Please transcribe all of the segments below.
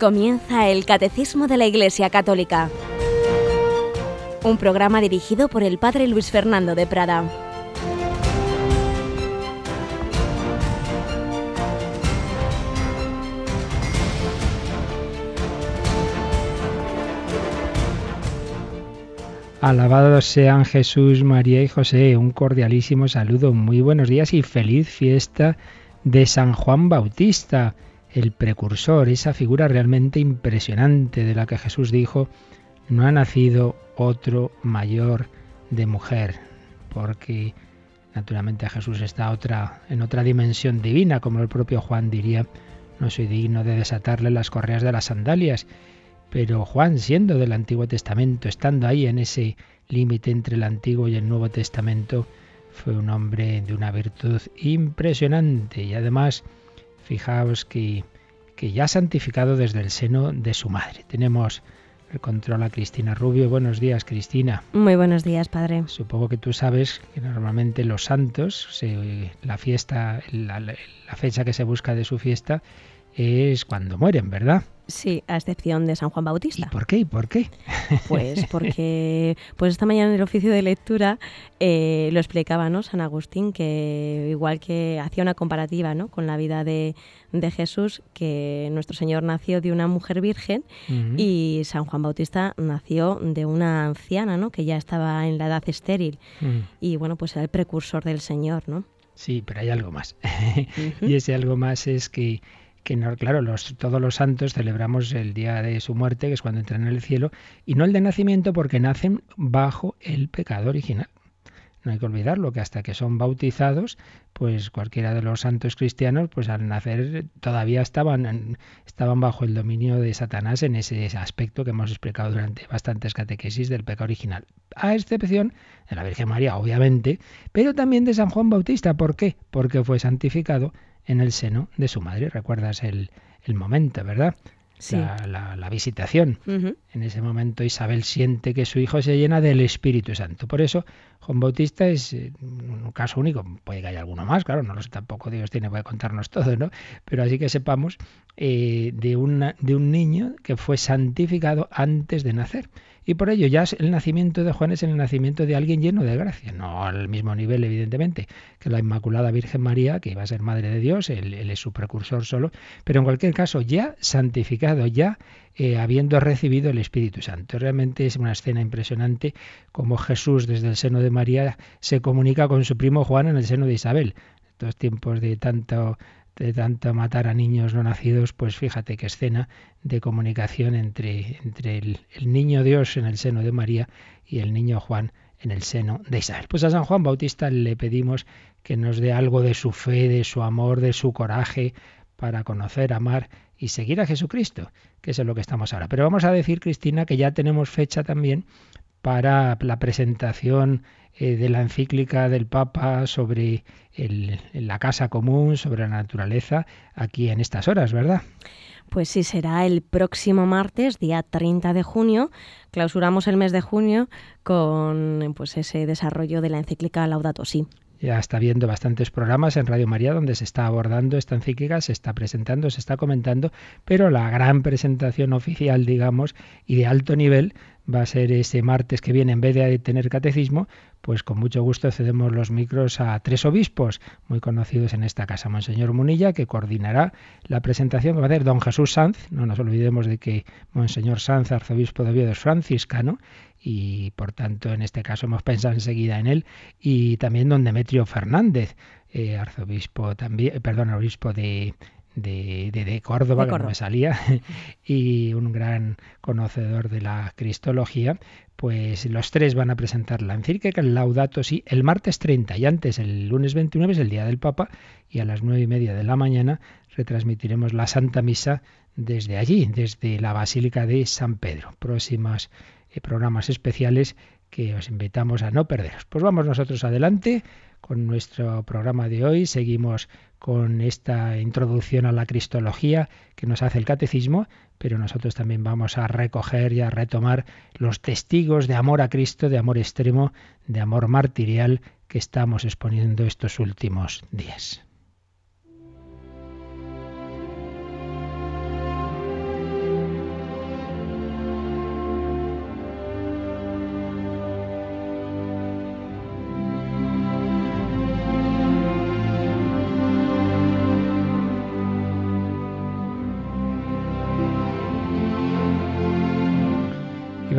Comienza el Catecismo de la Iglesia Católica, un programa dirigido por el Padre Luis Fernando de Prada. Alabados sean Jesús, María y José. Un cordialísimo saludo, muy buenos días y feliz fiesta de San Juan Bautista el precursor, esa figura realmente impresionante de la que Jesús dijo, no ha nacido otro mayor de mujer, porque naturalmente Jesús está otra, en otra dimensión divina, como el propio Juan diría, no soy digno de desatarle las correas de las sandalias, pero Juan, siendo del Antiguo Testamento, estando ahí en ese límite entre el Antiguo y el Nuevo Testamento, fue un hombre de una virtud impresionante y además Fijaos que, que ya ha santificado desde el seno de su madre. Tenemos el control a Cristina Rubio. Buenos días, Cristina. Muy buenos días, padre. Supongo que tú sabes que normalmente los santos, la fiesta, la, la fecha que se busca de su fiesta es cuando mueren, ¿verdad? Sí, a excepción de San Juan Bautista. ¿Y por qué? ¿Y por qué? Pues porque pues esta mañana en el oficio de lectura eh, lo explicaba ¿no? San Agustín, que igual que hacía una comparativa ¿no? con la vida de, de Jesús, que nuestro Señor nació de una mujer virgen y San Juan Bautista nació de una anciana, ¿no? que ya estaba en la edad estéril. Y bueno, pues era el precursor del Señor, ¿no? Sí, pero hay algo más. y ese algo más es que que claro, todos los santos celebramos el día de su muerte, que es cuando entran en el cielo, y no el de nacimiento porque nacen bajo el pecado original. No hay que olvidarlo, que hasta que son bautizados, pues cualquiera de los santos cristianos, pues al nacer todavía estaban, estaban bajo el dominio de Satanás en ese aspecto que hemos explicado durante bastantes catequesis del pecado original. A excepción de la Virgen María, obviamente, pero también de San Juan Bautista. ¿Por qué? Porque fue santificado en el seno de su madre. ¿Recuerdas el, el momento, verdad? Sí. La, la, visitación. En ese momento Isabel siente que su hijo se llena del Espíritu Santo. Por eso Juan Bautista es eh, un caso único. Puede que haya alguno más, claro, no lo sé tampoco, Dios tiene que contarnos todo, ¿no? Pero así que sepamos eh, de, una, de un niño que fue santificado antes de nacer. Y por ello ya el nacimiento de Juan es el nacimiento de alguien lleno de gracia, no al mismo nivel evidentemente que la Inmaculada Virgen María, que iba a ser Madre de Dios, él, es su precursor solo, pero en cualquier caso ya santificado, ya eh, habiendo recibido el Espíritu Santo. Realmente es una escena impresionante como Jesús desde el seno de María se comunica con su primo Juan en el seno de Isabel. Estos tiempos de tanto de tanto matar a niños no nacidos, pues fíjate qué escena de comunicación entre, entre el, el, niño Dios en el seno de María y el niño Juan en el seno de Isabel. Pues a San Juan Bautista le pedimos que nos dé algo de su fe, de su amor, de su coraje para conocer, amar y seguir a Jesucristo, que es en lo que estamos ahora. Pero vamos a decir, Cristina, que ya tenemos fecha también para la presentación eh, de la encíclica del Papa sobre el, la casa común, sobre la naturaleza, aquí en estas horas, ¿verdad? Pues sí, será el próximo martes, día 30 de junio. Clausuramos el mes de junio con pues ese desarrollo de la encíclica Laudato Si. Ya está viendo bastantes programas en Radio María donde se está abordando esta encíclica, se está presentando, se está comentando, pero la gran presentación oficial, digamos, y de alto nivel va a ser ese martes que viene, en vez de tener catecismo, pues con mucho gusto cedemos los micros a tres obispos muy conocidos en esta casa. Monseñor Munilla, que coordinará la presentación que va a hacer don Jesús Sanz. No nos olvidemos de que Monseñor Sanz, arzobispo de Oviedo, es franciscano y por tanto en este caso hemos pensado enseguida en él. Y también don Demetrio Fernández, eh, arzobispo también, eh, perdón, obispo de, de, de, de, Córdoba, de, que no me salía, y un gran conocedor de la cristología, pues los tres van a presentar la encíclica, el Laudato Si, el martes 30 y antes, el lunes 29, es el Día del Papa, y a las nueve y media de la mañana retransmitiremos la Santa Misa desde allí, desde la Basílica de San Pedro. Próximas eh, programas especiales que os invitamos a no perderos. Pues vamos nosotros adelante con nuestro programa de hoy. Seguimos con esta introducción a la cristología que nos hace el catecismo, pero nosotros también vamos a recoger y a retomar los testigos de amor a Cristo, de amor extremo, de amor martirial que estamos exponiendo estos últimos días.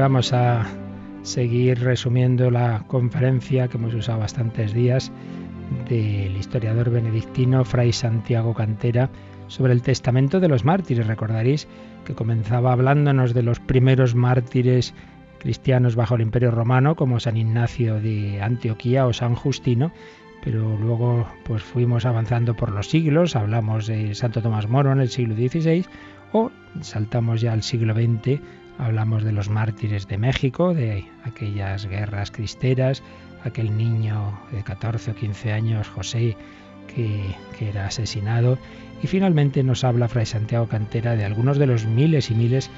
Vamos a seguir resumiendo la conferencia que hemos usado bastantes días del historiador benedictino Fray Santiago Cantera sobre el testamento de los mártires. Recordaréis que comenzaba hablándonos de los primeros mártires cristianos bajo el Imperio Romano, como San Ignacio de Antioquía o San Justino, pero luego pues fuimos avanzando por los siglos, hablamos de Santo Tomás Moro en el siglo XVI o saltamos ya al siglo XX Hablamos de los mártires de México, de aquellas guerras cristeras, aquel niño de 14 o 15 años, José, que, era asesinado. Y finalmente nos habla Fray Santiago Cantera de algunos de los miles y miles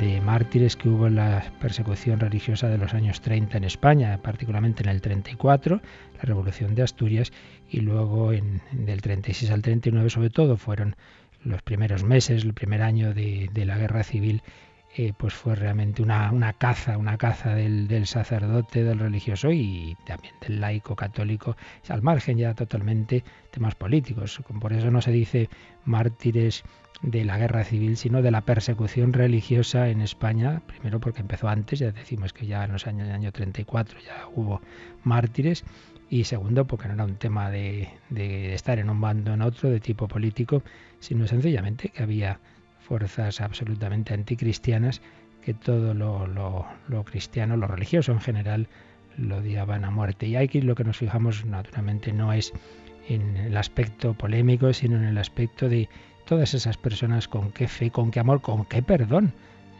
de mártires que hubo en la persecución religiosa de los años 30 en España, particularmente en el 34, la Revolución de Asturias, y luego en, del 36 al 39 sobre todo fueron los primeros meses, el primer año de, de la guerra civil eh, pues fue realmente una, una caza, una caza del, del, sacerdote, del religioso y también del laico católico, al margen ya totalmente temas políticos. Por eso no se dice mártires de la guerra civil, sino de la persecución religiosa en España, primero porque empezó antes, ya decimos que ya en los años, año 34 ya hubo mártires, y segundo porque no era un tema de, de estar en un bando o en otro de tipo político, sino sencillamente que había fuerzas absolutamente anticristianas que todo lo, lo, cristiano, lo religioso en general, lo odiaban a muerte. Y aquí lo que nos fijamos naturalmente no es en el aspecto polémico, sino en el aspecto de todas esas personas con qué fe, con qué amor, con qué perdón.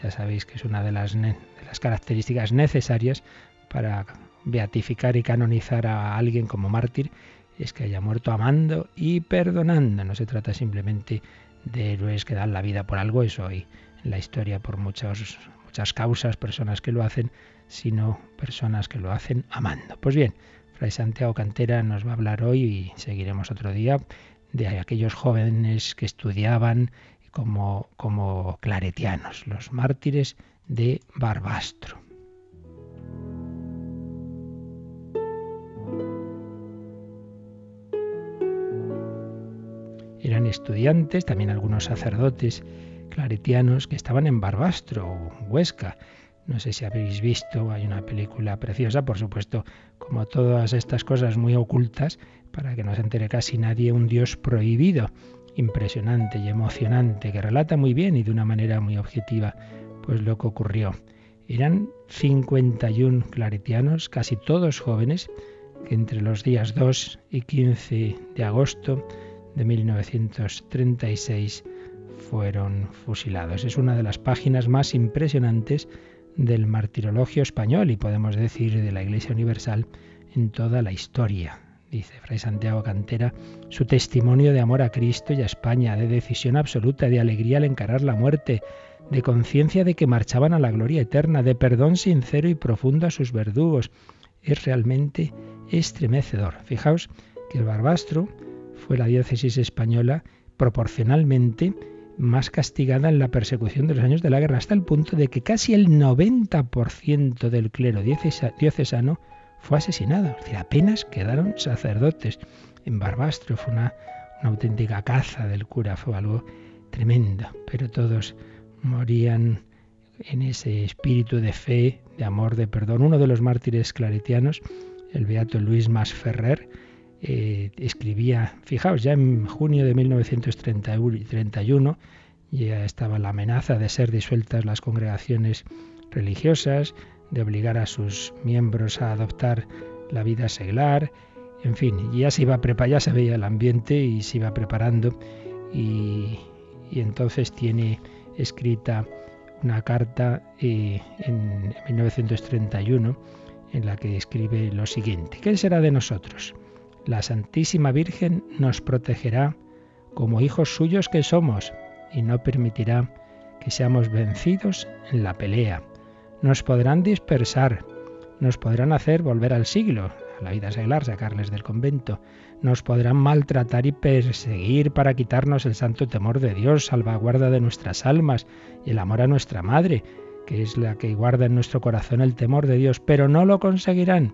Ya sabéis que es una de las, de las características necesarias para beatificar y canonizar a alguien como mártir, es que haya muerto amando y perdonando. No se trata simplemente de héroes que dan la vida por algo, eso hay en la historia por muchas, muchas causas, personas que lo hacen, sino personas que lo hacen amando. Pues bien, Fray Santiago Cantera nos va a hablar hoy y seguiremos otro día de aquellos jóvenes que estudiaban como, como claretianos, los mártires de Barbastro. Eran estudiantes, también algunos sacerdotes claretianos que estaban en Barbastro o Huesca. No sé si habéis visto, hay una película preciosa, por supuesto, como todas estas cosas muy ocultas, para que no se entere casi nadie, un Dios prohibido, impresionante y emocionante, que relata muy bien y de una manera muy objetiva, pues lo que ocurrió. Eran 51 claretianos, casi todos jóvenes, que entre los días 2 y 15 de agosto de 1936 fueron fusilados. Es una de las páginas más impresionantes del martirologio español y podemos decir de la Iglesia Universal en toda la historia. Dice Fray Santiago Cantera, su testimonio de amor a Cristo y a España, de decisión absoluta, de alegría al encarar la muerte, de conciencia de que marchaban a la gloria eterna, de perdón sincero y profundo a sus verdugos, es realmente estremecedor. Fijaos que el Barbastro fue la diócesis española proporcionalmente más castigada en la persecución de los años de la guerra, hasta el punto de que casi el 90% del clero diocesano fue asesinado. Apenas quedaron sacerdotes. En Barbastro fue una, una auténtica caza del cura, fue algo tremendo, pero todos morían en ese espíritu de fe, de amor, de perdón. Uno de los mártires claretianos, el beato Luis Masferrer, eh, escribía, fijaos, ya en junio de 1931 ya estaba la amenaza de ser disueltas las congregaciones religiosas, de obligar a sus miembros a adoptar la vida seglar, en fin, ya se iba a ya se veía el ambiente y se iba preparando y, entonces tiene escrita una carta eh, en 1931 en la que escribe lo siguiente, ¿qué será de nosotros? La Santísima Virgen nos protegerá como hijos suyos que somos y no permitirá que seamos vencidos en la pelea. Nos podrán dispersar, nos podrán hacer volver al siglo, a la vida seglar, sacarles del convento, nos podrán maltratar y perseguir para quitarnos el santo temor de Dios, salvaguarda de nuestras almas y el amor a nuestra Madre, que es la que guarda en nuestro corazón el temor de Dios, pero no lo conseguirán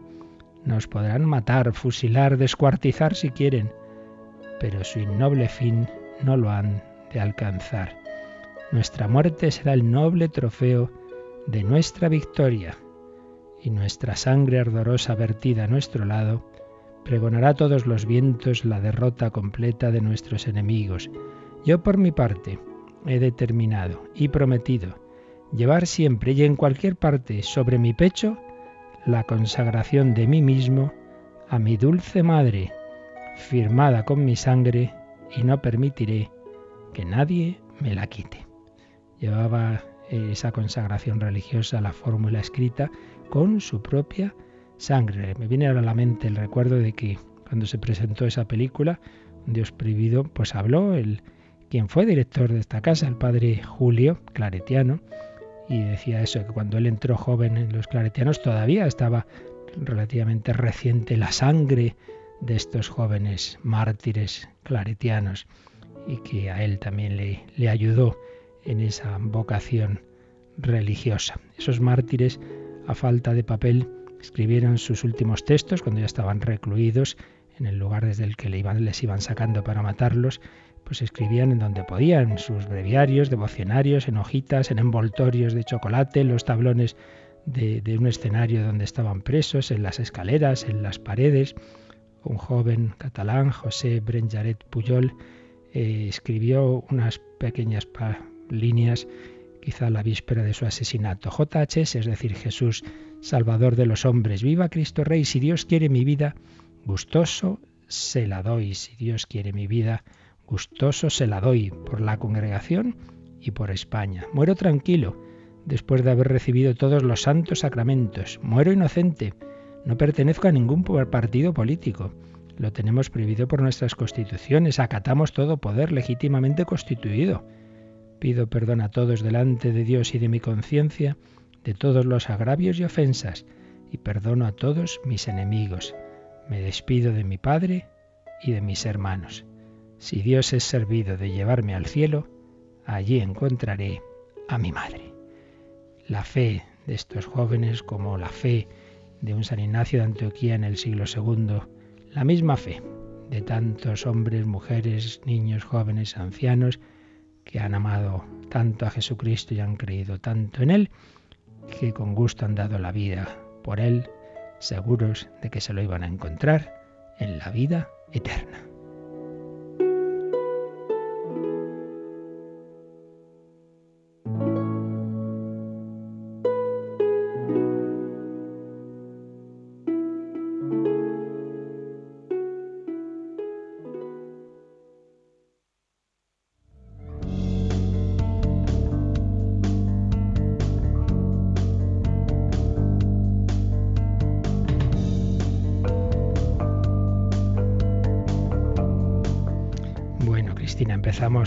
nos podrán matar, fusilar, descuartizar si quieren, pero su innoble fin no lo han de alcanzar. Nuestra muerte será el noble trofeo de nuestra victoria y nuestra sangre ardorosa vertida a nuestro lado, pregonará a todos los vientos la derrota completa de nuestros enemigos. Yo por mi parte he determinado y prometido llevar siempre y en cualquier parte sobre mi pecho la consagración de mí mismo a mi dulce madre, firmada con mi sangre, y no permitiré que nadie me la quite. Llevaba esa consagración religiosa, la fórmula escrita, con su propia sangre. Me viene a la mente el recuerdo de que cuando se presentó esa película, Dios prohibido, pues habló el quien fue director de esta casa, el padre Julio Claretiano, y decía eso, que cuando él entró joven en los claretianos todavía estaba relativamente reciente la sangre de estos jóvenes mártires claretianos y que a él también le, ayudó en esa vocación religiosa. Esos mártires, a falta de papel, escribieron sus últimos textos cuando ya estaban recluidos en el lugar desde el que les iban sacando para matarlos, pues escribían en donde podían, en sus breviarios, devocionarios, en hojitas, en envoltorios de chocolate, en los tablones de, un escenario donde estaban presos, en las escaleras, en las paredes. Un joven catalán, José Brenjaret Puyol, eh, escribió unas pequeñas líneas quizá la víspera de su asesinato. JHS, es decir, Jesús, Salvador de los hombres. Viva Cristo Rey, si Dios quiere mi vida, gustoso se la doy. Si Dios quiere mi vida, gustoso se la doy por la congregación y por España. Muero tranquilo, después de haber recibido todos los santos sacramentos. Muero inocente. No pertenezco a ningún partido político. Lo tenemos prohibido por nuestras constituciones. Acatamos todo poder legítimamente constituido. Pido perdón a todos delante de Dios y de mi conciencia de todos los agravios y ofensas, y perdono a todos mis enemigos. Me despido de mi Padre y de mis hermanos. Si Dios es servido de llevarme al cielo, allí encontraré a mi Madre. La fe de estos jóvenes, como la fe de un San Ignacio de Antioquía en el siglo II, la misma fe de tantos hombres, mujeres, niños, jóvenes, ancianos, que han amado tanto a Jesucristo y han creído tanto en Él, que con gusto han dado la vida por Él, seguros de que se lo iban a encontrar en la vida eterna.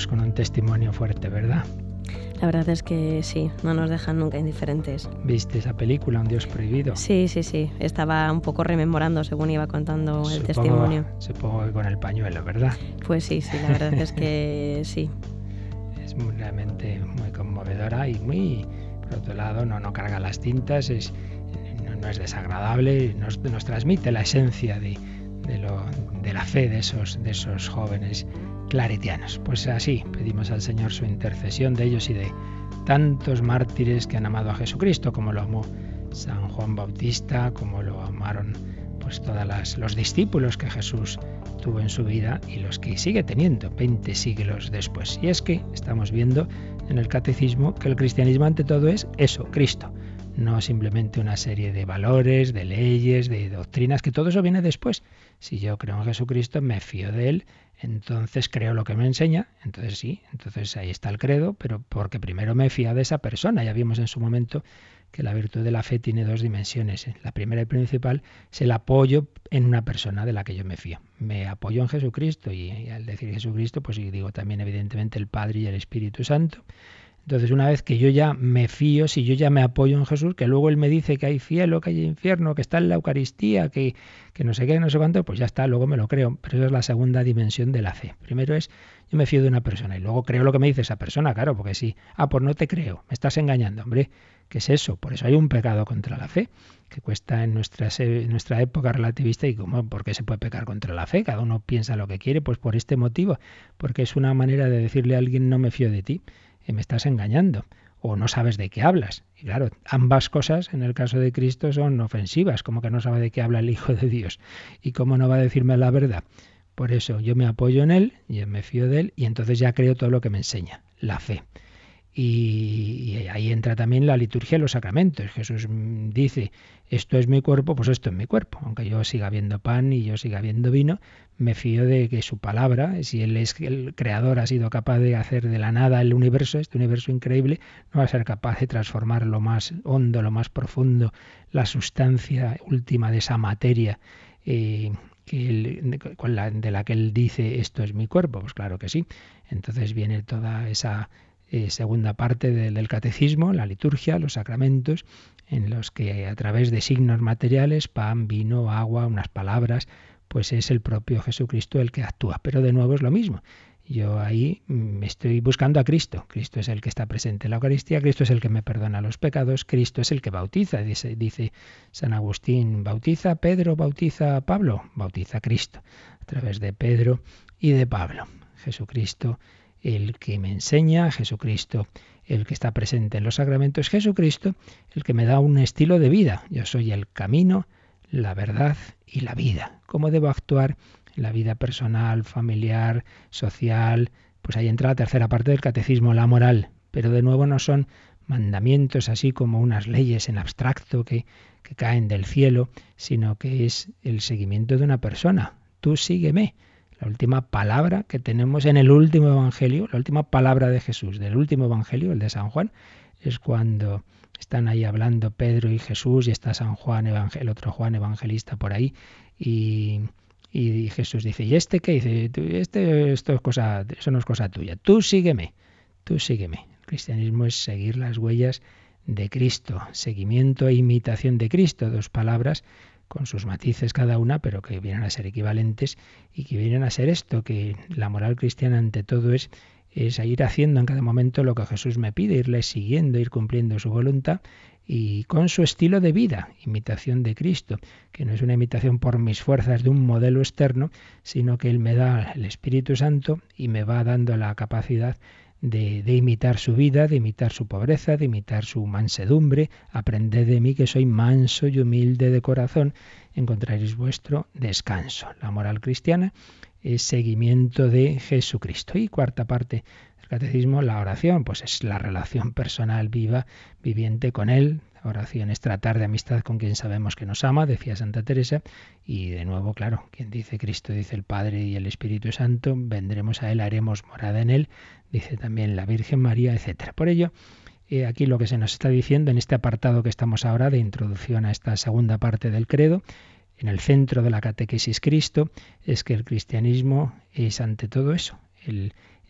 Con un testimonio fuerte, ¿verdad? La verdad es que sí, no nos dejan nunca indiferentes. ¿Viste esa película, Un Dios Prohibido? Sí, sí, sí. Estaba un poco rememorando según iba contando el testimonio. Supongo que con el pañuelo, ¿verdad? Pues sí, sí, la verdad es que sí. Es realmente muy conmovedora y muy, por otro lado, no, no carga las tintas, es, no, es desagradable, nos, nos transmite la esencia de, de, lo, de la fe de esos, de esos jóvenes claretianos. Pues así pedimos al Señor su intercesión de ellos y de tantos mártires que han amado a Jesucristo, como lo amó San Juan Bautista, como lo amaron pues todos los discípulos que Jesús tuvo en su vida y los que sigue teniendo 20 siglos después. Y es que estamos viendo en el catecismo que el cristianismo ante todo es eso, Cristo no simplemente una serie de valores, de leyes, de doctrinas, que todo eso viene después. Si yo creo en Jesucristo, me fío de Él, entonces creo lo que me enseña, entonces sí, entonces ahí está el credo, pero porque primero me fío de esa persona. Ya vimos en su momento que la virtud de la fe tiene dos dimensiones. La primera y principal es el apoyo en una persona de la que yo me fío. Me apoyo en Jesucristo y, y al decir Jesucristo, pues digo también evidentemente el Padre y el Espíritu Santo. Entonces, una vez que yo ya me fío, si yo ya me apoyo en Jesús, que luego Él me dice que hay cielo, que hay infierno, que está en la Eucaristía, que, que no sé qué, no sé cuánto, pues ya está, luego me lo creo. Pero esa es la segunda dimensión de la fe. Primero es, yo me fío de una persona y luego creo lo que me dice esa persona, claro, porque sí, ah, pues no te creo, me estás engañando, hombre, ¿qué es eso? Por eso hay un pecado contra la fe, que cuesta en nuestra, en nuestra época relativista y como, ¿por qué se puede pecar contra la fe? Cada uno piensa lo que quiere, pues por este motivo, porque es una manera de decirle a alguien no me fío de ti me estás engañando. o no sabes de qué hablas. Y claro, ambas cosas en el caso de Cristo son ofensivas, como que no sabe de qué habla el Hijo de Dios. ¿Y cómo no va a decirme la verdad? Por eso yo me apoyo en Él, yo me fío de Él y entonces ya creo todo lo que me enseña, la fe. Y, ahí entra también la liturgia de los sacramentos. Jesús dice, esto es mi cuerpo, pues esto es mi cuerpo. Aunque yo siga viendo pan y yo siga viendo vino, me fío de que su palabra, si Él es el creador, ha sido capaz de hacer de la nada el universo, este universo increíble, no va a ser capaz de transformar lo más hondo, lo más profundo, la sustancia última de esa materia. Eh, de la que él dice esto es mi cuerpo, pues claro que sí. Entonces viene toda esa eh, segunda parte del catecismo, la liturgia, los sacramentos, en los que a través de signos materiales, pan, vino, agua, unas palabras, pues es el propio Jesucristo el que actúa. Pero de nuevo es lo mismo. Yo ahí me estoy buscando a Cristo. Cristo es el que está presente en la Eucaristía, Cristo es el que me perdona los pecados, Cristo es el que bautiza. Dice, dice San Agustín, bautiza Pedro, bautiza Pablo, bautiza Cristo, a través de Pedro y de Pablo. Jesucristo el que me enseña, Jesucristo el que está presente en los sacramentos, Jesucristo el que me da un estilo de vida. Yo soy el camino, la verdad y la vida. ¿Cómo debo actuar en la vida personal, familiar, social? Pues ahí entra la tercera parte del catecismo, la moral. Pero de nuevo no son mandamientos así como unas leyes en abstracto que, que caen del cielo, sino que es el seguimiento de una persona. Tú sígueme la última palabra que tenemos en el último Evangelio, la última palabra de Jesús del último Evangelio, el de San Juan, es cuando están ahí hablando Pedro y Jesús y está San Juan, el otro Juan evangelista por ahí, y, Jesús dice, ¿y este qué? Dice, este, esto es cosa, eso no es cosa tuya, tú sígueme, tú sígueme. El cristianismo es seguir las huellas de Cristo, seguimiento e imitación de Cristo, dos palabras con sus matices cada una, pero que vienen a ser equivalentes y que vienen a ser esto, que la moral cristiana ante todo es, es ir haciendo en cada momento lo que Jesús me pide, irle siguiendo, ir cumpliendo su voluntad y con su estilo de vida, imitación de Cristo, que no es una imitación por mis fuerzas de un modelo externo, sino que Él me da el Espíritu Santo y me va dando la capacidad de, imitar su vida, de imitar su pobreza, de imitar su mansedumbre. Aprended de mí que soy manso y humilde de corazón, encontraréis vuestro descanso. La moral cristiana es seguimiento de Jesucristo. Y cuarta parte catecismo, la oración, pues es la relación personal viva, viviente con Él, oración es tratar de amistad con quien sabemos que nos ama, decía Santa Teresa, y de nuevo, claro, quien dice Cristo, dice el Padre y el Espíritu Santo, vendremos a Él, haremos morada en Él, dice también la Virgen María, etc. Por ello, eh, aquí lo que se nos está diciendo en este apartado que estamos ahora de introducción a esta segunda parte del credo, en el centro de la catequesis Cristo, es que el cristianismo es ante todo eso,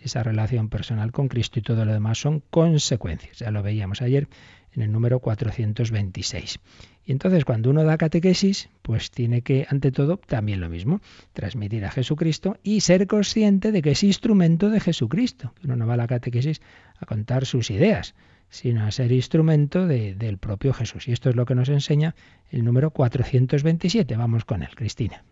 esa relación personal con Cristo y todo lo demás son consecuencias. Ya lo veíamos ayer en el número 426. Y entonces cuando uno da catequesis, pues tiene que, ante todo, también lo mismo, transmitir a Jesucristo y ser consciente de que es instrumento de Jesucristo. Uno no va a la catequesis a contar sus ideas, sino a ser instrumento del propio Jesús. Y esto es lo que nos enseña el número 427. Vamos con él, Cristina.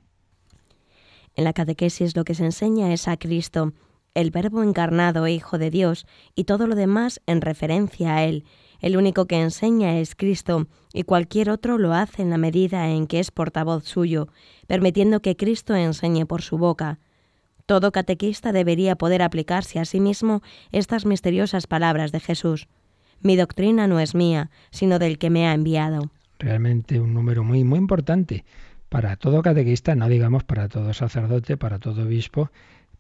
En la catequesis lo que se enseña es a Cristo, el Verbo encarnado Hijo de Dios, y todo lo demás en referencia a Él el único que enseña es Cristo, y cualquier otro lo hace en la medida en que es portavoz suyo, permitiendo que Cristo enseñe por su boca. Todo catequista debería poder aplicarse a sí mismo estas misteriosas palabras de Jesús. Mi doctrina no es mía, sino del que me ha enviado. Realmente un número muy, muy importante para todo catequista, no digamos para todo sacerdote, para todo obispo,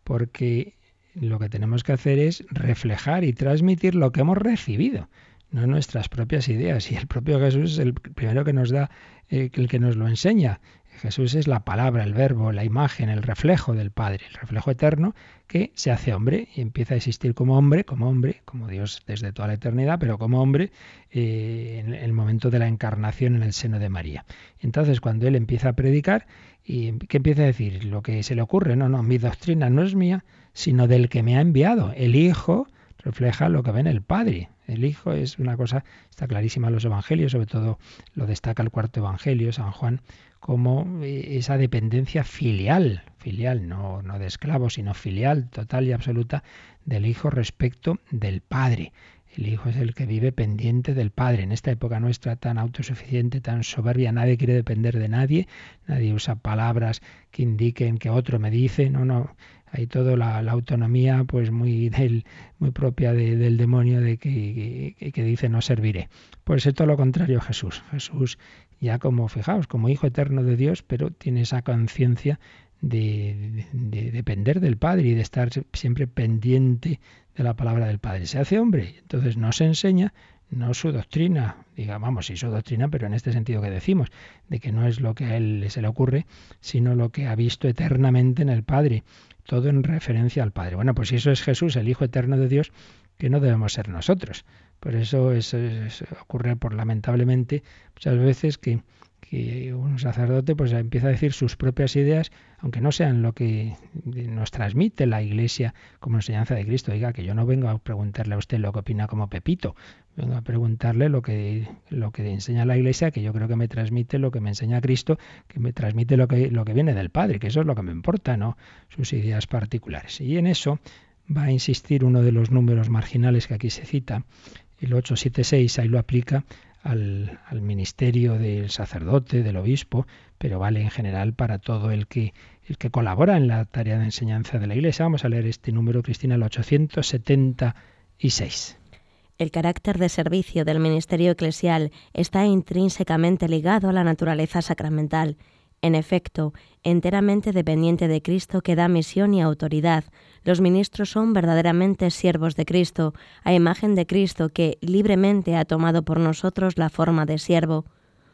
porque lo que tenemos que hacer es reflejar y transmitir lo que hemos recibido no nuestras propias ideas. Y el propio Jesús es el primero que nos da, eh, el que nos lo enseña. Jesús es la palabra, el verbo, la imagen, el reflejo del Padre, el reflejo eterno que se hace hombre y empieza a existir como hombre, como hombre, como Dios desde toda la eternidad, pero como hombre eh, en el momento de la encarnación en el seno de María. Entonces, cuando él empieza a predicar, ¿y qué empieza a decir? Lo que se le ocurre, no, no, mi doctrina no es mía, sino del que me ha enviado. El Hijo refleja lo que ve en el Padre. El Hijo es una cosa, está clarísima en los Evangelios, sobre todo lo destaca el cuarto Evangelio, San Juan, como eh, esa dependencia filial, filial, no, no de esclavo, sino filial, total y absoluta del Hijo respecto del Padre. El Hijo es el que vive pendiente del Padre. En esta época nuestra tan autosuficiente, tan soberbia, nadie quiere depender de nadie, nadie usa palabras que indiquen que otro me dice, no, no, hay toda la, autonomía pues muy del, muy propia del demonio de que, que, dice no serviré. Pues es todo lo contrario Jesús. Jesús ya como, fijaos, como hijo eterno de Dios, pero tiene esa conciencia de, de, depender del Padre y de estar siempre pendiente de la palabra del Padre. Se hace hombre, entonces no se enseña, no su doctrina, diga, vamos, sí su doctrina, pero en este sentido que decimos, de que no es lo que a él se le ocurre, sino lo que ha visto eternamente en el Padre, todo en referencia al Padre. Bueno, pues si eso es Jesús, el Hijo eterno de Dios, que no debemos ser nosotros. Por eso, eso ocurre por lamentablemente muchas veces que que un sacerdote pues empieza a decir sus propias ideas, aunque no sean lo que nos transmite la Iglesia como enseñanza de Cristo. Diga que yo no vengo a preguntarle a usted lo que opina como Pepito, vengo a preguntarle lo que, lo que enseña la Iglesia, que yo creo que me transmite lo que me enseña Cristo, que me transmite lo que, lo que viene del Padre, que eso es lo que me importa, no sus ideas particulares. Y en eso va a insistir uno de los números marginales que aquí se cita, el 876, ahí lo aplica al, ministerio del sacerdote, del obispo, pero vale en general para todo el que, el que colabora en la tarea de enseñanza de la Iglesia. Vamos a leer este número, Cristina, el 876. El carácter de servicio del ministerio eclesial está intrínsecamente ligado a la naturaleza sacramental en efecto, enteramente dependiente de Cristo que da misión y autoridad, los ministros son verdaderamente siervos de Cristo, a imagen de Cristo que libremente ha tomado por nosotros la forma de siervo.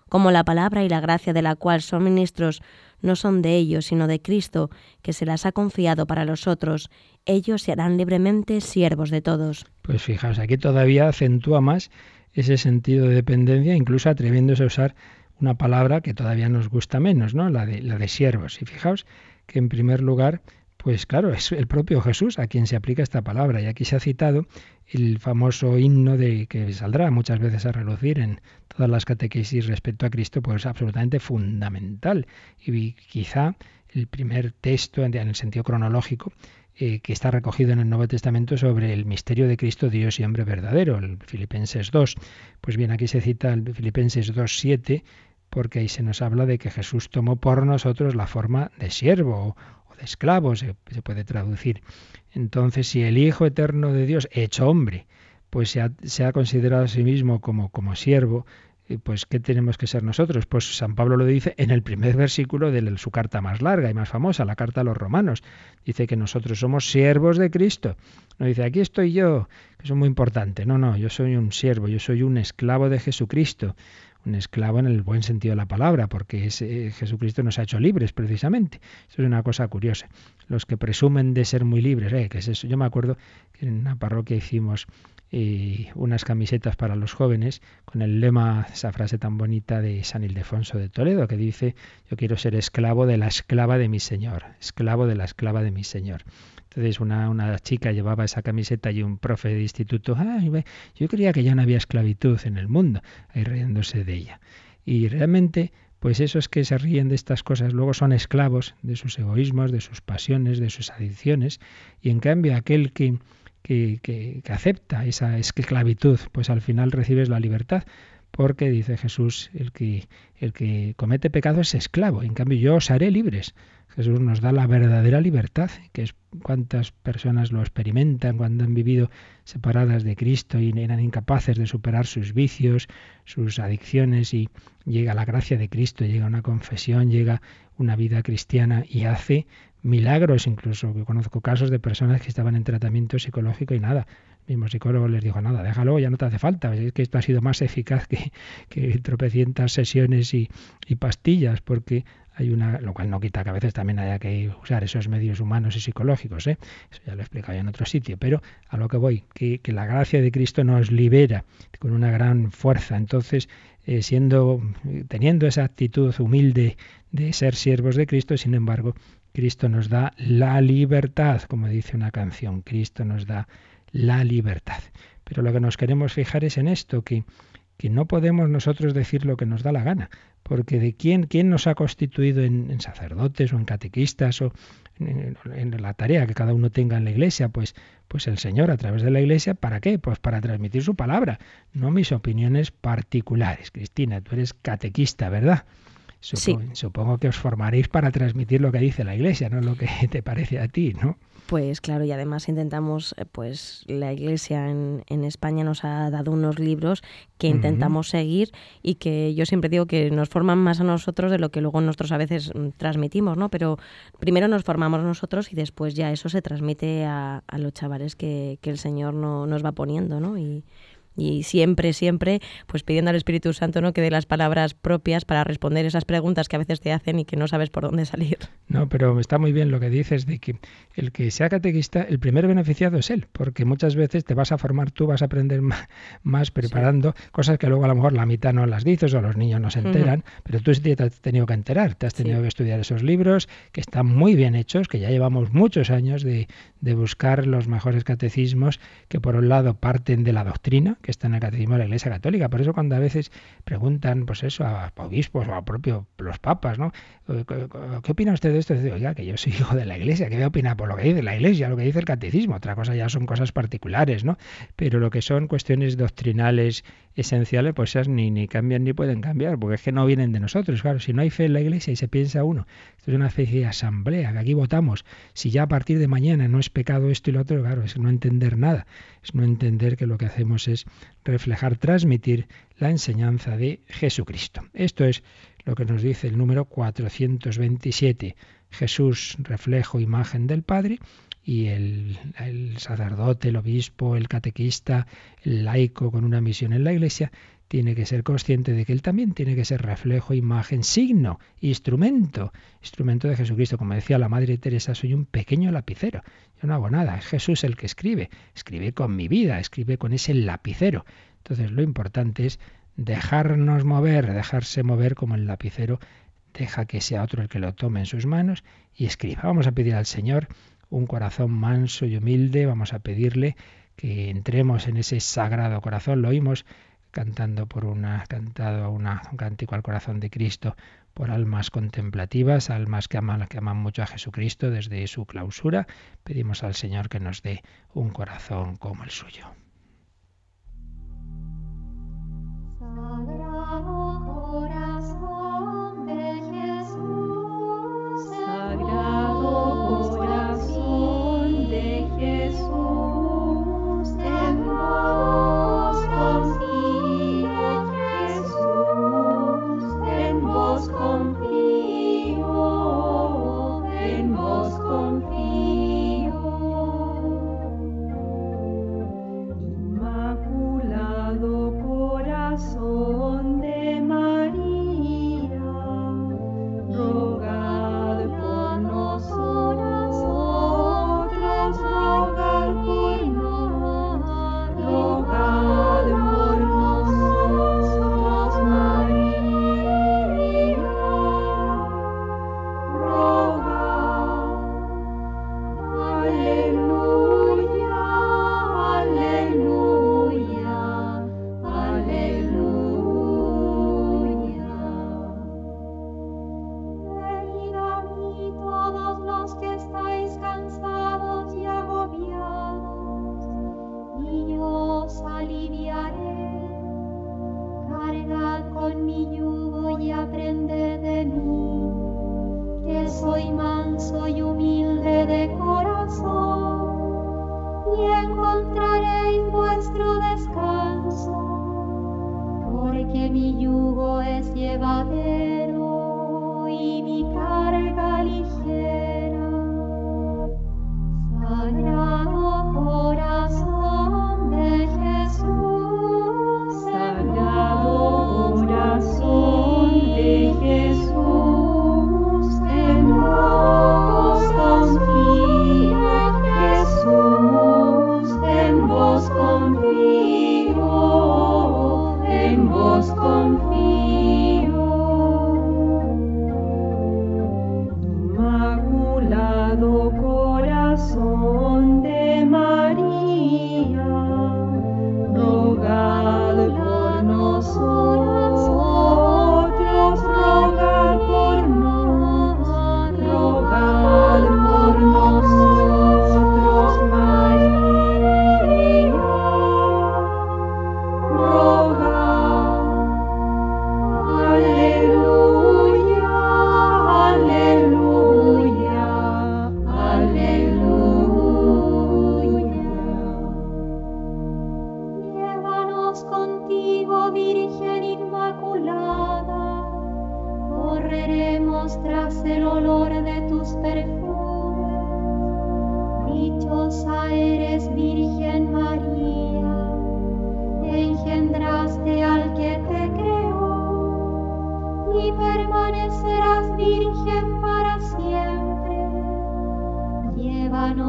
Como la palabra y la gracia de la cual son ministros no son de ellos, sino de Cristo, que se las ha confiado para los otros, ellos se harán libremente siervos de todos. Pues fijaos, aquí todavía acentúa más ese sentido de dependencia, incluso atreviéndose a usar una palabra que todavía nos gusta menos, ¿no? La de, la de siervos. Y fijaos que en primer lugar, pues claro, es el propio Jesús a quien se aplica esta palabra. Y aquí se ha citado el famoso himno de que saldrá muchas veces a relucir en todas las catequesis respecto a Cristo, pues absolutamente fundamental. Y quizá el primer texto en el sentido cronológico eh, que está recogido en el Nuevo Testamento sobre el misterio de Cristo, Dios y hombre verdadero, el Filipenses 2. Pues bien, aquí se cita el Filipenses 2.7, porque ahí se nos habla de que Jesús tomó por nosotros la forma de siervo o de esclavo, se, puede traducir. Entonces, si el Hijo Eterno de Dios, hecho hombre, pues se ha, se ha considerado a sí mismo como, como siervo, pues ¿qué tenemos que ser nosotros? Pues San Pablo lo dice en el primer versículo de su carta más larga y más famosa, la carta a los romanos. Dice que nosotros somos siervos de Cristo. No dice, aquí estoy yo, que eso es muy importante. No, no, yo soy un siervo, yo soy un esclavo de Jesucristo. Un esclavo en el buen sentido de la palabra, porque ese, Jesucristo nos ha hecho libres precisamente. Eso es una cosa curiosa. Los que presumen de ser muy libres, ¿eh? ¿qué es eso? Yo me acuerdo que en una parroquia hicimos y unas camisetas para los jóvenes con el lema, esa frase tan bonita de San Ildefonso de Toledo que dice, yo quiero ser esclavo de la esclava de mi Señor, esclavo de la esclava de mi Señor. Entonces una, una chica llevaba esa camiseta y un profe de instituto, yo creía que ya no había esclavitud en el mundo, ahí riéndose de ella. Y realmente pues esos que se ríen de estas cosas luego son esclavos de sus egoísmos, de sus pasiones, de sus adicciones, y en cambio aquel que que, acepta esa esclavitud, pues al final recibes la libertad. Porque dice Jesús, el que, el que comete pecado es esclavo, en cambio yo os haré libres. Jesús nos da la verdadera libertad, que es cuántas personas lo experimentan cuando han vivido separadas de Cristo y eran incapaces de superar sus vicios, sus adicciones y llega la gracia de Cristo, llega una confesión, llega una vida cristiana y hace milagros incluso. Yo conozco casos de personas que estaban en tratamiento psicológico y nada. El mismo psicólogo les dijo, nada, déjalo, ya no te hace falta. Es que esto ha sido más eficaz que, que tropecientas sesiones y, y pastillas, porque hay una, lo cual no quita que a veces también haya que usar esos medios humanos y psicológicos, ¿eh? eso ya lo he explicado en otro sitio, pero a lo que voy, que, que la gracia de Cristo nos libera con una gran fuerza. Entonces, eh, siendo, teniendo esa actitud humilde de ser siervos de Cristo, sin embargo, Cristo nos da la libertad, como dice una canción, Cristo nos da la libertad. Pero lo que nos queremos fijar es en esto, que, que no podemos nosotros decir lo que nos da la gana, porque de quién, quién nos ha constituido en, sacerdotes o en catequistas o en, en, la tarea que cada uno tenga en la iglesia, pues, pues el Señor a través de la iglesia, ¿para qué? Pues para transmitir su palabra, no mis opiniones particulares. Cristina, tú eres catequista, ¿verdad? Supongo, que os formaréis para transmitir lo que dice la Iglesia, no lo que te parece a ti, ¿no? Pues claro, y además intentamos, eh, pues la Iglesia en, en España nos ha dado unos libros que intentamos seguir y que yo siempre digo que nos forman más a nosotros de lo que luego nosotros a veces mm, transmitimos, ¿no? Pero primero nos formamos nosotros y después ya eso se transmite a, a los chavales que, que el Señor no, nos va poniendo, ¿no? Y, y siempre, siempre, pues pidiendo al Espíritu Santo ¿no? que dé las palabras propias para responder esas preguntas que a veces te hacen y que no sabes por dónde salir. No, pero está muy bien lo que dices de que el que sea catequista, el primer beneficiado es él, porque muchas veces te vas a formar tú, vas a aprender más, preparando cosas que luego a lo mejor la mitad no las dices o los niños no se enteran, pero tú sí te has tenido que enterar, te has tenido que estudiar esos libros que están muy bien hechos, que ya llevamos muchos años de, de buscar los mejores catecismos que por un lado parten de la doctrina, que está en el catecismo de la Iglesia Católica. Por eso cuando a veces preguntan, pues eso, a obispos o a propio los papas, ¿no? ¿Qué opina usted de esto? Dice, oiga, que yo soy hijo de la Iglesia, ¿qué voy a opinar por lo que dice la Iglesia, lo que dice el catecismo? Otra cosa ya son cosas particulares, ¿no? Pero lo que son cuestiones doctrinales esenciales, pues esas ni, ni cambian ni pueden cambiar, porque es que no vienen de nosotros. Claro, si no hay fe en la Iglesia y se piensa uno, esto es una especie de asamblea, que aquí votamos, si ya a partir de mañana no es pecado esto y lo otro, claro, es no entender nada, es no entender que lo que hacemos es reflejar, transmitir la enseñanza de Jesucristo. Esto es lo que nos dice el número 427. Jesús, reflejo, imagen del Padre, y el, sacerdote, el obispo, el catequista, el laico con una misión en la iglesia, tiene que ser consciente de que él también tiene que ser reflejo, imagen, signo, instrumento, instrumento de Jesucristo. Como decía la Madre Teresa, soy un pequeño lapicero. Yo no hago nada, es Jesús el que escribe, escribe con mi vida, escribe con ese lapicero. Entonces lo importante es dejarnos mover, dejarse mover como el lapicero deja que sea otro el que lo tome en sus manos y escriba. Vamos a pedir al Señor un corazón manso y humilde, vamos a pedirle que entremos en ese sagrado corazón. Lo oímos cantando por una, cantado una, un cántico al corazón de Cristo por almas contemplativas, almas que aman, que aman mucho a Jesucristo desde su clausura. Pedimos al Señor que nos dé un corazón como el suyo.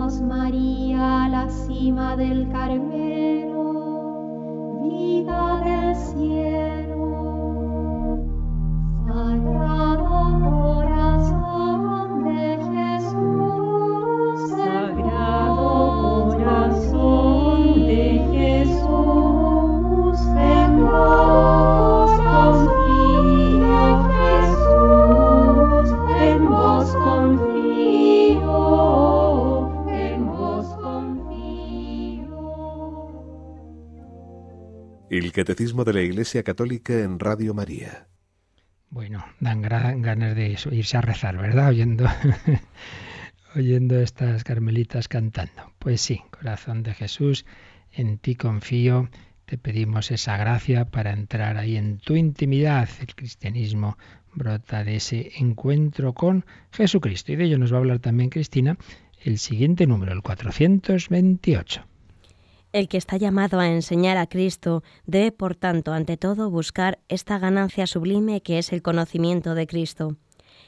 Llévanos, María, la cima del Carmelo, vida del cielo. El Catecismo de la Iglesia Católica en Radio María. Bueno, dan ganas de irse a rezar, ¿verdad? Oyendo, oyendo estas carmelitas cantando. Pues sí, corazón de Jesús, en ti confío, te pedimos esa gracia para entrar ahí en tu intimidad. El cristianismo brota de ese encuentro con Jesucristo. Y de ello nos va a hablar también Cristina el siguiente número, el 428. El que está llamado a enseñar a Cristo debe, por tanto, ante todo, buscar esta ganancia sublime que es el conocimiento de Cristo.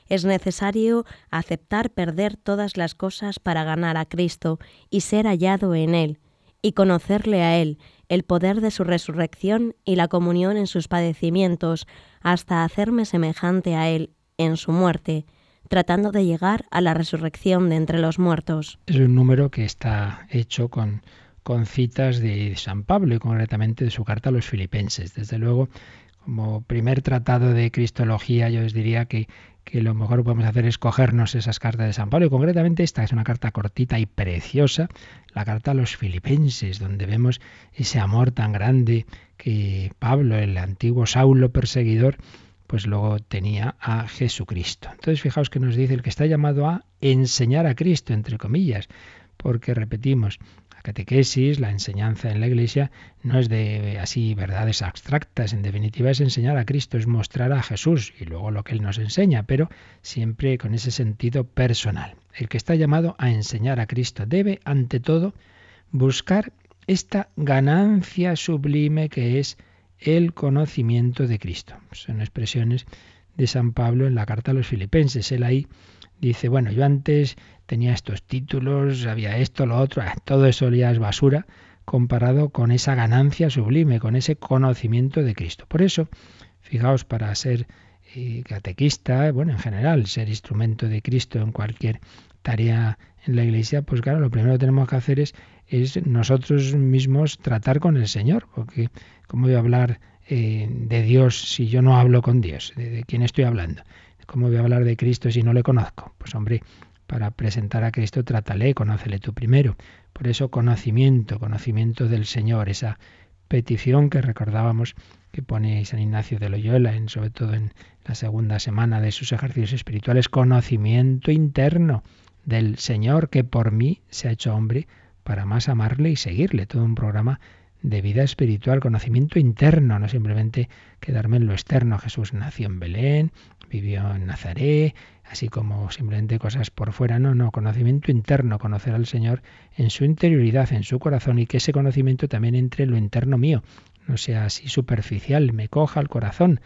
Es necesario aceptar perder todas las cosas para ganar a Cristo y ser hallado en Él, y conocerle a Él, el poder de su resurrección y la comunión en sus padecimientos, hasta hacerme semejante a Él en su muerte, tratando de llegar a la resurrección de entre los muertos. Es un número que está hecho con con citas de San Pablo y concretamente de su carta a los filipenses. Desde luego, como primer tratado de Cristología, yo les diría que, lo mejor que podemos hacer es cogernos esas cartas de San Pablo y concretamente esta es una carta cortita y preciosa, la carta a los filipenses, donde vemos ese amor tan grande que Pablo, el antiguo Saulo perseguidor, pues luego tenía a Jesucristo. Entonces fijaos que nos dice el que está llamado a enseñar a Cristo, entre comillas, porque repetimos, catequesis, la enseñanza en la Iglesia, no es de así verdades abstractas, en definitiva es enseñar a Cristo, es mostrar a Jesús y luego lo que Él nos enseña, pero siempre con ese sentido personal. El que está llamado a enseñar a Cristo debe, ante todo, buscar esta ganancia sublime que es el conocimiento de Cristo. Son expresiones de San Pablo en la carta a los filipenses. Él ahí dice, bueno, yo antes tenía estos títulos, había esto, lo otro, ah, todo eso ya es basura comparado con esa ganancia sublime, con ese conocimiento de Cristo. Por eso, fijaos, para ser eh, catequista, bueno, en general, ser instrumento de Cristo en cualquier tarea en la iglesia, pues claro, lo primero que tenemos que hacer es, es nosotros mismos tratar con el Señor, porque ¿cómo voy a hablar eh, de Dios si yo no hablo con Dios? ¿De, ¿De quién estoy hablando? ¿Cómo voy a hablar de Cristo si no le conozco? Pues hombre, para presentar a Cristo, trátale, conócele tú primero. Por eso conocimiento, conocimiento del Señor, esa petición que recordábamos que pone San Ignacio de Loyola, en, sobre todo en la segunda semana de sus ejercicios espirituales, conocimiento interno del Señor que por mí se ha hecho hombre para más amarle y seguirle. Todo un programa de vida espiritual, conocimiento interno, no simplemente quedarme en lo externo. Jesús nació en Belén, vivió en Nazaret, así como simplemente cosas por fuera, no, no, conocimiento interno, conocer al Señor en su interioridad, en su corazón y que ese conocimiento también entre en lo interno mío, no sea así superficial, me coja al corazón.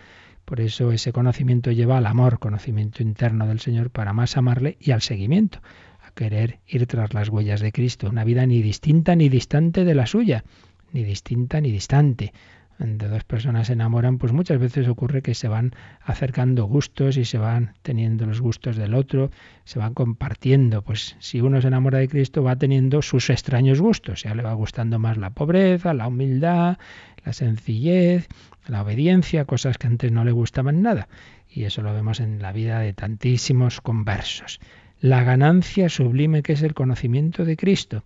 Por eso ese conocimiento lleva al amor, conocimiento interno del Señor para más amarle y al seguimiento, a querer ir tras las huellas de Cristo, una vida ni distinta ni distante de la suya, ni distinta ni distante de dos personas se enamoran, pues muchas veces ocurre que se van acercando gustos y se van teniendo los gustos del otro, se van compartiendo. Pues si uno se enamora de Cristo va teniendo sus extraños gustos, ya le va gustando más la pobreza, la humildad, la sencillez, la obediencia, cosas que antes no le gustaban nada. Y eso lo vemos en la vida de tantísimos conversos. La ganancia sublime que es el conocimiento de Cristo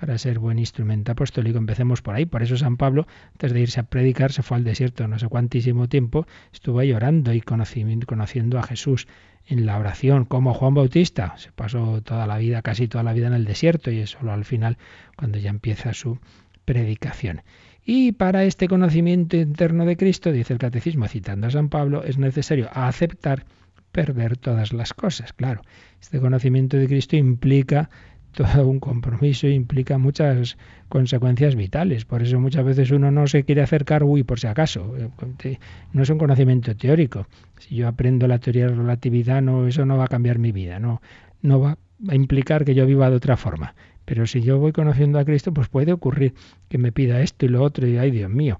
para ser buen instrumento apostólico. Empecemos por ahí. Por eso San Pablo, antes de irse a predicar, se fue al desierto no sé cuántísimo tiempo, estuvo ahí orando y conociendo a Jesús en la oración, como Juan Bautista. Se pasó toda la vida, casi toda la vida en el desierto y es solo al final cuando ya empieza su predicación. Y para este conocimiento interno de Cristo, dice el Catecismo, citando a San Pablo, es necesario aceptar perder todas las cosas. Claro, este conocimiento de Cristo implica todo un compromiso, implica muchas consecuencias vitales. Por eso muchas veces uno no se quiere acercar, uy, por si acaso. Eh, no es un conocimiento teórico. Si yo aprendo la teoría de la relatividad, no, eso no va a cambiar mi vida, no, no va a implicar que yo viva de otra forma. Pero si yo voy conociendo a Cristo, pues puede ocurrir que me pida esto y lo otro y ay Dios mío.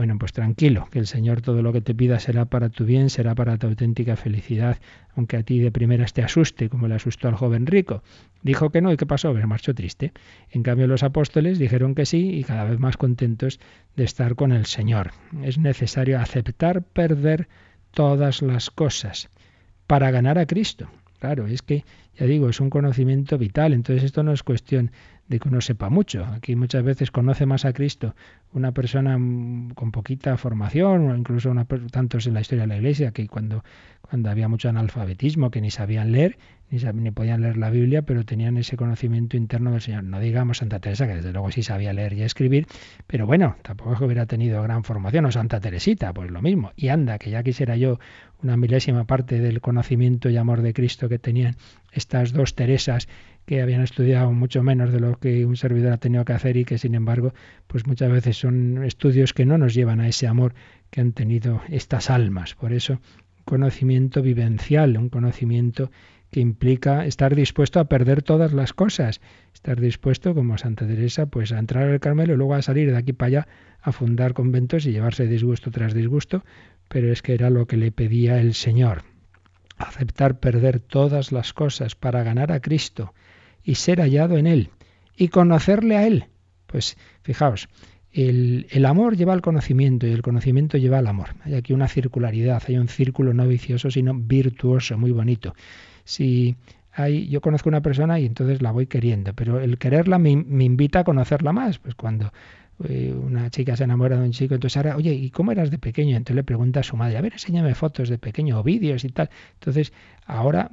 Bueno, pues tranquilo, que el Señor todo lo que te pida será para tu bien, será para tu auténtica felicidad, aunque a ti de primeras te asuste, como le asustó al joven rico. Dijo que no, ¿y qué pasó? Que marchó triste. En cambio, los apóstoles dijeron que sí y cada vez más contentos de estar con el Señor. Es necesario aceptar perder todas las cosas para ganar a Cristo. Claro, es que, ya digo, es un conocimiento vital, entonces esto no es cuestión de que uno sepa mucho. Aquí muchas veces conoce más a Cristo una persona mm, con poquita formación, o incluso una, tantos en la historia de la Iglesia, que cuando, cuando había mucho analfabetismo, que ni sabían leer, ni, ni podían leer la Biblia, pero tenían ese conocimiento interno del Señor. No digamos Santa Teresa, que desde luego sí sabía leer y escribir, pero bueno, tampoco es que hubiera tenido gran formación, o Santa Teresita, pues lo mismo. Y anda, que ya quisiera yo una milésima parte del conocimiento y amor de Cristo que tenían estas dos Teresas que habían estudiado mucho menos de lo que un servidor ha tenido que hacer y que sin embargo pues muchas veces son estudios que no nos llevan a ese amor que han tenido estas almas. Por eso conocimiento vivencial, un conocimiento que implica estar dispuesto a perder todas las cosas, estar dispuesto, como Santa Teresa, pues a entrar al Carmelo y luego a salir de aquí para allá a fundar conventos y llevarse disgusto tras disgusto, pero es que era lo que le pedía el Señor. Aceptar perder todas las cosas para ganar a Cristo, y ser hallado en Él y conocerle a Él. Pues fijaos, el, el, amor lleva al conocimiento y el conocimiento lleva al amor. Hay aquí una circularidad, hay un círculo no vicioso, sino virtuoso, muy bonito. Si hay, yo conozco una persona y entonces la voy queriendo, pero el quererla me, me invita a conocerla más. Pues cuando eh, una chica se enamora de un chico, entonces ahora, oye, ¿y cómo eras de pequeño? Entonces le pregunta a su madre, a ver, enséñame fotos de pequeño o vídeos y tal. Entonces, ahora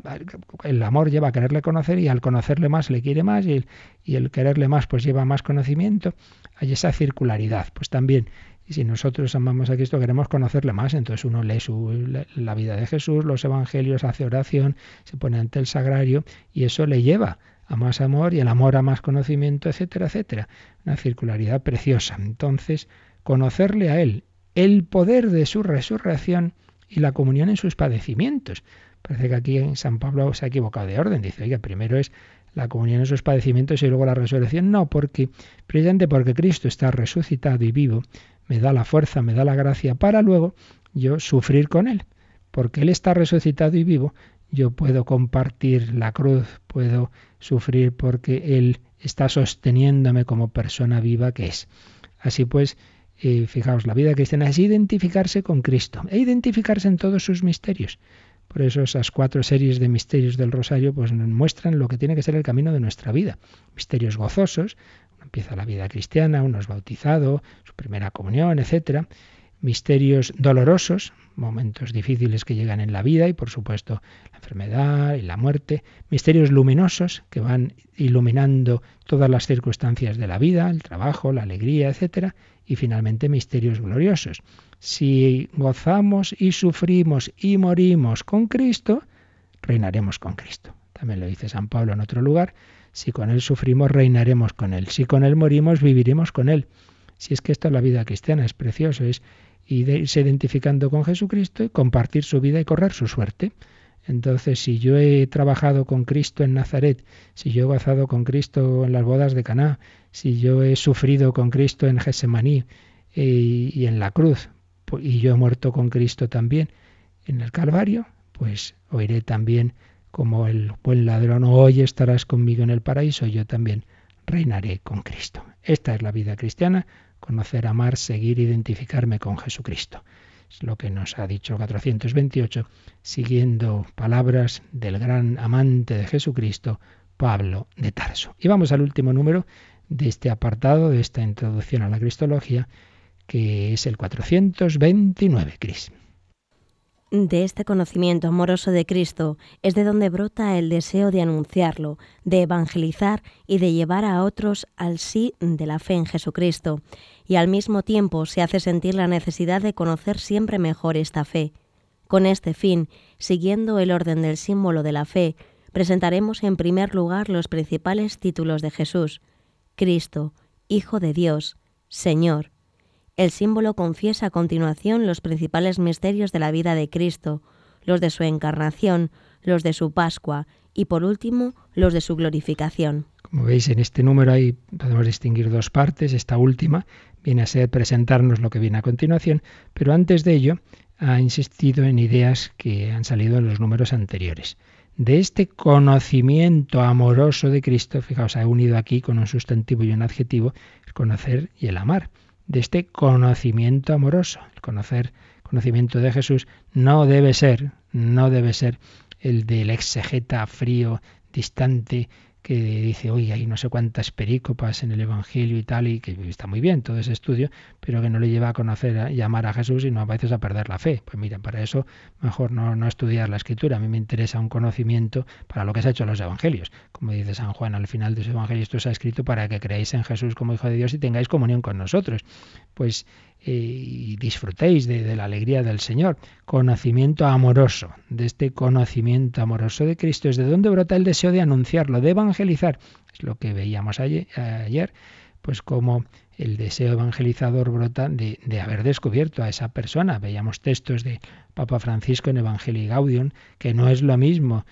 el amor lleva a quererle conocer y al conocerle más le quiere más y el, y el quererle más pues lleva más conocimiento. Hay esa circularidad. Pues también, y si nosotros amamos a Cristo, queremos conocerle más, entonces uno lee su, la vida de Jesús, los evangelios, hace oración, se pone ante el sagrario y eso le lleva a más amor y el amor a más conocimiento, etcétera, etcétera. Una circularidad preciosa. Entonces, conocerle a Él, el poder de su resurrección y la comunión en sus padecimientos. Parece que aquí en San Pablo se ha equivocado de orden. Dice, oiga, primero es la comunión en sus padecimientos y luego la resurrección. No, porque precisamente porque Cristo está resucitado y vivo, me da la fuerza, me da la gracia para luego yo sufrir con Él. Porque Él está resucitado y vivo, yo puedo compartir la cruz, puedo sufrir porque Él está sosteniéndome como persona viva que es. Así pues, eh, fijaos, la vida cristiana es identificarse con Cristo e identificarse en todos sus misterios. Por eso esas cuatro series de misterios del rosario pues nos muestran lo que tiene que ser el camino de nuestra vida. Misterios gozosos, empieza la vida cristiana, uno es bautizado, su primera comunión, etcétera misterios dolorosos, momentos difíciles que llegan en la vida y por supuesto la enfermedad y la muerte, misterios luminosos que van iluminando todas las circunstancias de la vida, el trabajo, la alegría, etcétera, y finalmente misterios gloriosos. Si gozamos y sufrimos y morimos con Cristo, reinaremos con Cristo. También lo dice San Pablo en otro lugar, si con él sufrimos, reinaremos con él. Si con él morimos, viviremos con él. Si es que esta es la vida cristiana, es precioso, es irse identificando con Jesucristo y compartir su vida y correr su suerte. Entonces, si yo he trabajado con Cristo en Nazaret, si yo he gozado con Cristo en las bodas de Caná, si yo he sufrido con Cristo en Gesemaní eh, y en la cruz, y yo he muerto con Cristo también en el Calvario, pues oiré también como el buen ladrón, hoy estarás conmigo en el paraíso, yo también reinaré con Cristo. Esta es la vida cristiana, conocer, amar, seguir, identificarme con Jesucristo. Es lo que nos ha dicho el 428, siguiendo palabras del gran amante de Jesucristo, Pablo de Tarso. Y vamos al último número de este apartado, de esta introducción a la Cristología, que es el 429, Cris. De este conocimiento amoroso de Cristo es de donde brota el deseo de anunciarlo, de evangelizar y de llevar a otros al sí de la fe en Jesucristo, y al mismo tiempo se hace sentir la necesidad de conocer siempre mejor esta fe. Con este fin, siguiendo el orden del símbolo de la fe, presentaremos en primer lugar los principales títulos de Jesús, Cristo, Hijo de Dios, Señor. El símbolo confiesa a continuación los principales misterios de la vida de Cristo, los de su encarnación, los de su Pascua y por último los de su glorificación. Como veis en este número ahí podemos distinguir dos partes. Esta última viene a ser presentarnos lo que viene a continuación, pero antes de ello ha insistido en ideas que han salido en los números anteriores. De este conocimiento amoroso de Cristo, fijaos, ha unido aquí con un sustantivo y un adjetivo, el conocer y el amar. De este conocimiento amoroso, el conocer, conocimiento de Jesús, no debe ser, no debe ser el del exegeta frío, distante, que dice, oye, hay no sé cuántas perícopas en el Evangelio y tal, y que está muy bien todo ese estudio, pero que no le lleva a conocer, a llamar a Jesús y no a veces a perder la fe. Pues mira, para eso mejor no, no estudiar la escritura. A mí me interesa un conocimiento para lo que se ha hecho en los Evangelios. Como dice San Juan al final de su Evangelio, esto se ha escrito para que creáis en Jesús como Hijo de Dios y tengáis comunión con nosotros. Pues y disfrutéis de, la alegría del Señor. Conocimiento amoroso, de este conocimiento amoroso de Cristo, es de donde brota el deseo de anunciarlo, de evangelizar. Es lo que veíamos ayer, pues como el deseo evangelizador brota de, de, haber descubierto a esa persona. Veíamos textos de Papa Francisco en Evangelii Gaudium, que no es lo mismo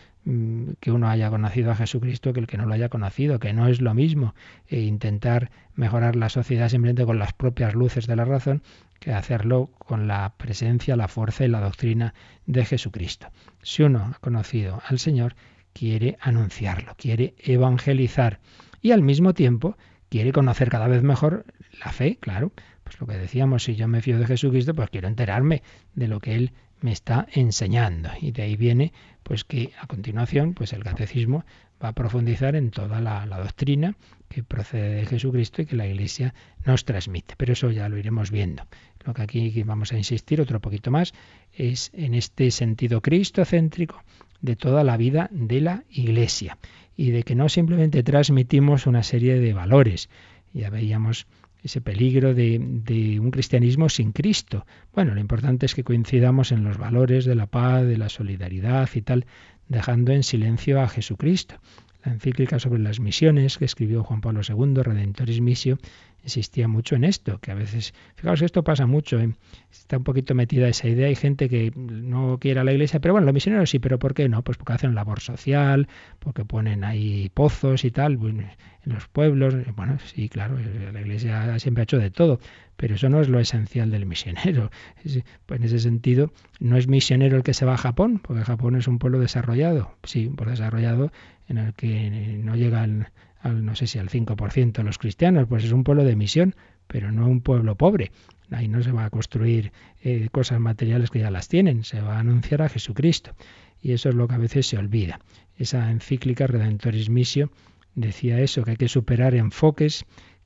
que uno haya conocido a Jesucristo que el que no lo haya conocido, que no es lo mismo e intentar mejorar la sociedad simplemente con las propias luces de la razón que hacerlo con la presencia, la fuerza y la doctrina de Jesucristo. Si uno ha conocido al Señor, quiere anunciarlo, quiere evangelizar y al mismo tiempo quiere conocer cada vez mejor la fe, claro. Pues lo que decíamos, si yo me fío de Jesucristo, pues quiero enterarme de lo que Él me está enseñando. Y de ahí viene pues que a continuación pues el catecismo va a profundizar en toda la, doctrina que procede de Jesucristo y que la Iglesia nos transmite. Pero eso ya lo iremos viendo. Lo que aquí vamos a insistir otro poquito más es en este sentido cristocéntrico de toda la vida de la Iglesia y de que no simplemente transmitimos una serie de valores. Ya veíamos ese peligro de, de, un cristianismo sin Cristo. Bueno, lo importante es que coincidamos en los valores de la paz, de la solidaridad y tal, dejando en silencio a Jesucristo. La encíclica sobre las misiones que escribió Juan Pablo II, Redentoris Missio, insistía mucho en esto, que a veces, fijaos, esto pasa mucho, ¿eh? está un poquito metida esa idea, hay gente que no quiere a la iglesia, pero bueno, los misioneros sí, pero ¿por qué no? Pues porque hacen labor social, porque ponen ahí pozos y tal, en los pueblos, bueno, sí, claro, la iglesia siempre ha hecho de todo, pero eso no es lo esencial del misionero. Pues en ese sentido, no es misionero el que se va a Japón, porque Japón es un pueblo desarrollado, sí, pueblo desarrollado en el que no llegan no sé si al 5% de los cristianos, pues es un pueblo de misión, pero no un pueblo pobre. Ahí no se va a construir eh, cosas materiales que ya las tienen, se va a anunciar a Jesucristo. Y eso es lo que a veces se olvida. Esa encíclica Redentoris Missio decía eso, que hay que superar enfoques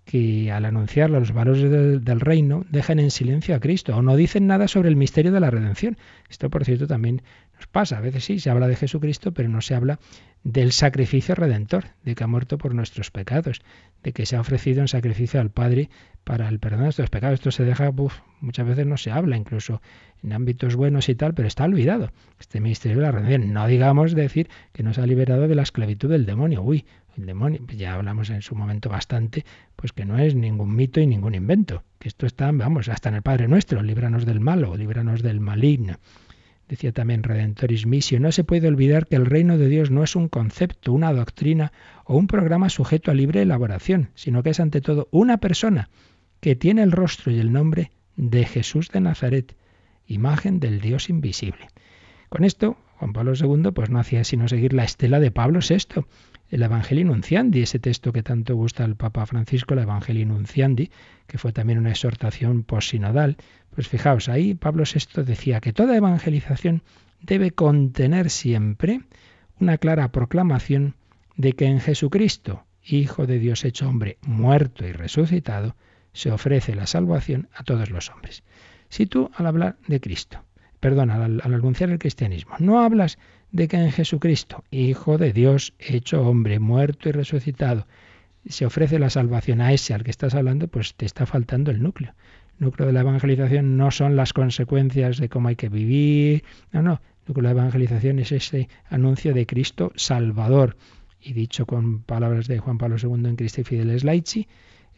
que al anunciar los valores del, reino dejan en silencio a Cristo o no dicen nada sobre el misterio de la redención. Esto, por cierto, también nos pasa. A veces sí, se habla de Jesucristo, pero no se habla del sacrificio redentor, de que ha muerto por nuestros pecados, de que se ha ofrecido en sacrificio al Padre para el perdón de nuestros pecados. Esto se deja, muchas veces no se habla, incluso en ámbitos buenos y tal, pero está olvidado. Este misterio de la redención. No digamos decir que nos ha liberado de la esclavitud del demonio. Uy, el demonio, ya hablamos en su momento bastante, pues que no es ningún mito y ningún invento, que esto está, vamos, hasta en el Padre Nuestro, líbranos del malo, líbranos del maligno. Decía también Redentoris Missio, no se puede olvidar que el reino de Dios no es un concepto, una doctrina o un programa sujeto a libre elaboración, sino que es ante todo una persona que tiene el rostro y el nombre de Jesús de Nazaret, imagen del Dios invisible. Con esto, Juan Pablo II pues no hacía sino seguir la estela de Pablo VI, el Evangelio Nunciandi, ese texto que tanto gusta al Papa Francisco, el Evangelio Nunciandi, que fue también una exhortación posinodal. Pues fijaos, ahí Pablo VI decía que toda evangelización debe contener siempre una clara proclamación de que en Jesucristo, Hijo de Dios hecho hombre, muerto y resucitado, se ofrece la salvación a todos los hombres. Si tú al hablar de Cristo, perdón, al, anunciar el cristianismo, no hablas de que en Jesucristo, Hijo de Dios, hecho hombre, muerto y resucitado, se ofrece la salvación a ese al que estás hablando, pues te está faltando el núcleo. Núcleo de la evangelización no son las consecuencias de cómo hay que vivir, no, no, el núcleo de la evangelización es ese anuncio de Cristo Salvador. Y dicho con palabras de Juan Pablo II en Cristo y Fideles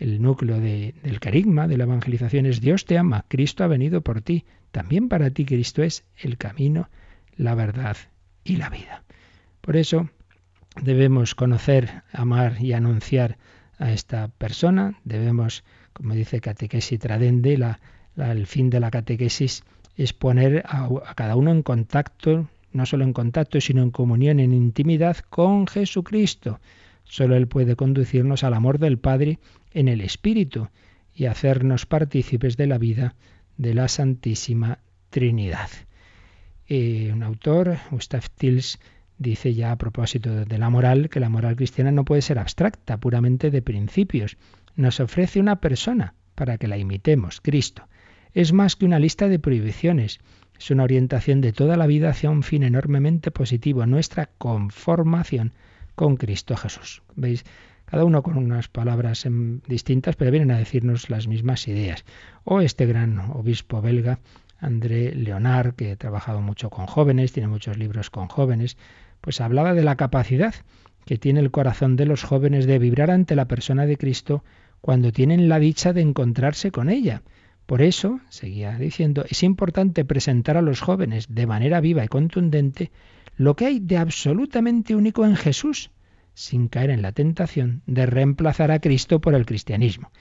el núcleo del carisma, de la evangelización es Dios te ama, Cristo ha venido por ti, también para ti Cristo es el camino, la verdad y la vida. Por eso debemos conocer, amar y anunciar a esta persona, debemos como dice Catequesis Tradende, el fin de la catequesis es poner a, a cada uno en contacto, no solo en contacto, sino en comunión, en intimidad con Jesucristo. Solo Él puede conducirnos al amor del Padre en el Espíritu y hacernos partícipes de la vida de la Santísima Trinidad. Eh, un autor, Gustav Tils, dice ya a propósito de la moral que la moral cristiana no puede ser abstracta, puramente de principios, nos ofrece una persona para que la imitemos, Cristo. Es más que una lista de prohibiciones, es una orientación de toda la vida hacia un fin enormemente positivo, nuestra conformación con Cristo Jesús. ¿Veis? Cada uno con unas palabras distintas, pero vienen a decirnos las mismas ideas. O este gran obispo belga, André Leonard, que ha trabajado mucho con jóvenes, tiene muchos libros con jóvenes, pues hablaba de la capacidad que tiene el corazón de los jóvenes de vibrar ante la persona de Cristo cuando tienen la dicha de encontrarse con ella. Por eso, seguía diciendo, es importante presentar a los jóvenes de manera viva y contundente lo que hay de absolutamente único en Jesús, sin caer en la tentación de reemplazar a Cristo por el cristianismo.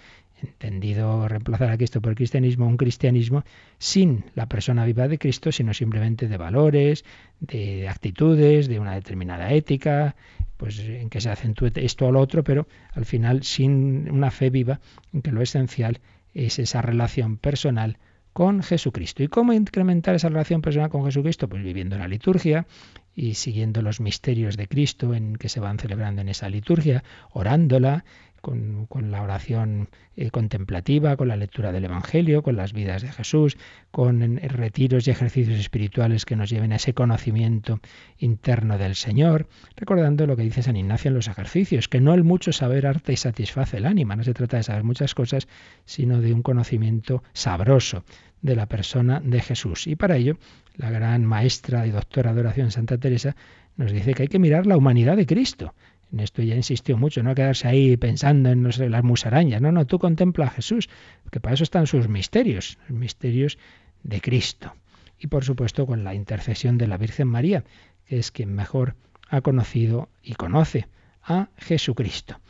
Entendido reemplazar a Cristo por el cristianismo, un cristianismo sin la persona viva de Cristo, sino simplemente de valores, de actitudes, de una determinada ética, pues en que se acentúe esto o lo otro, pero al final sin una fe viva en que lo esencial es esa relación personal con Jesucristo. ¿Y cómo incrementar esa relación personal con Jesucristo? Pues viviendo la liturgia y siguiendo los misterios de Cristo en que se van celebrando en esa liturgia, orándola, con, la oración eh, contemplativa, con la lectura del Evangelio, con las vidas de Jesús, con retiros y ejercicios espirituales que nos lleven a ese conocimiento interno del Señor, recordando lo que dice San Ignacio en los ejercicios, que no el mucho saber arte y satisface el ánima, no se trata de saber muchas cosas, sino de un conocimiento sabroso de la persona de Jesús. Y para ello, la gran maestra y doctora de oración Santa Teresa nos dice que hay que mirar la humanidad de Cristo en esto ya insistió mucho, no quedarse ahí pensando en las musarañas. No, no, tú contempla a Jesús, que para eso están sus misterios, los misterios de Cristo. Y por supuesto con la intercesión de la Virgen María, que es quien mejor ha conocido y conoce a Jesucristo.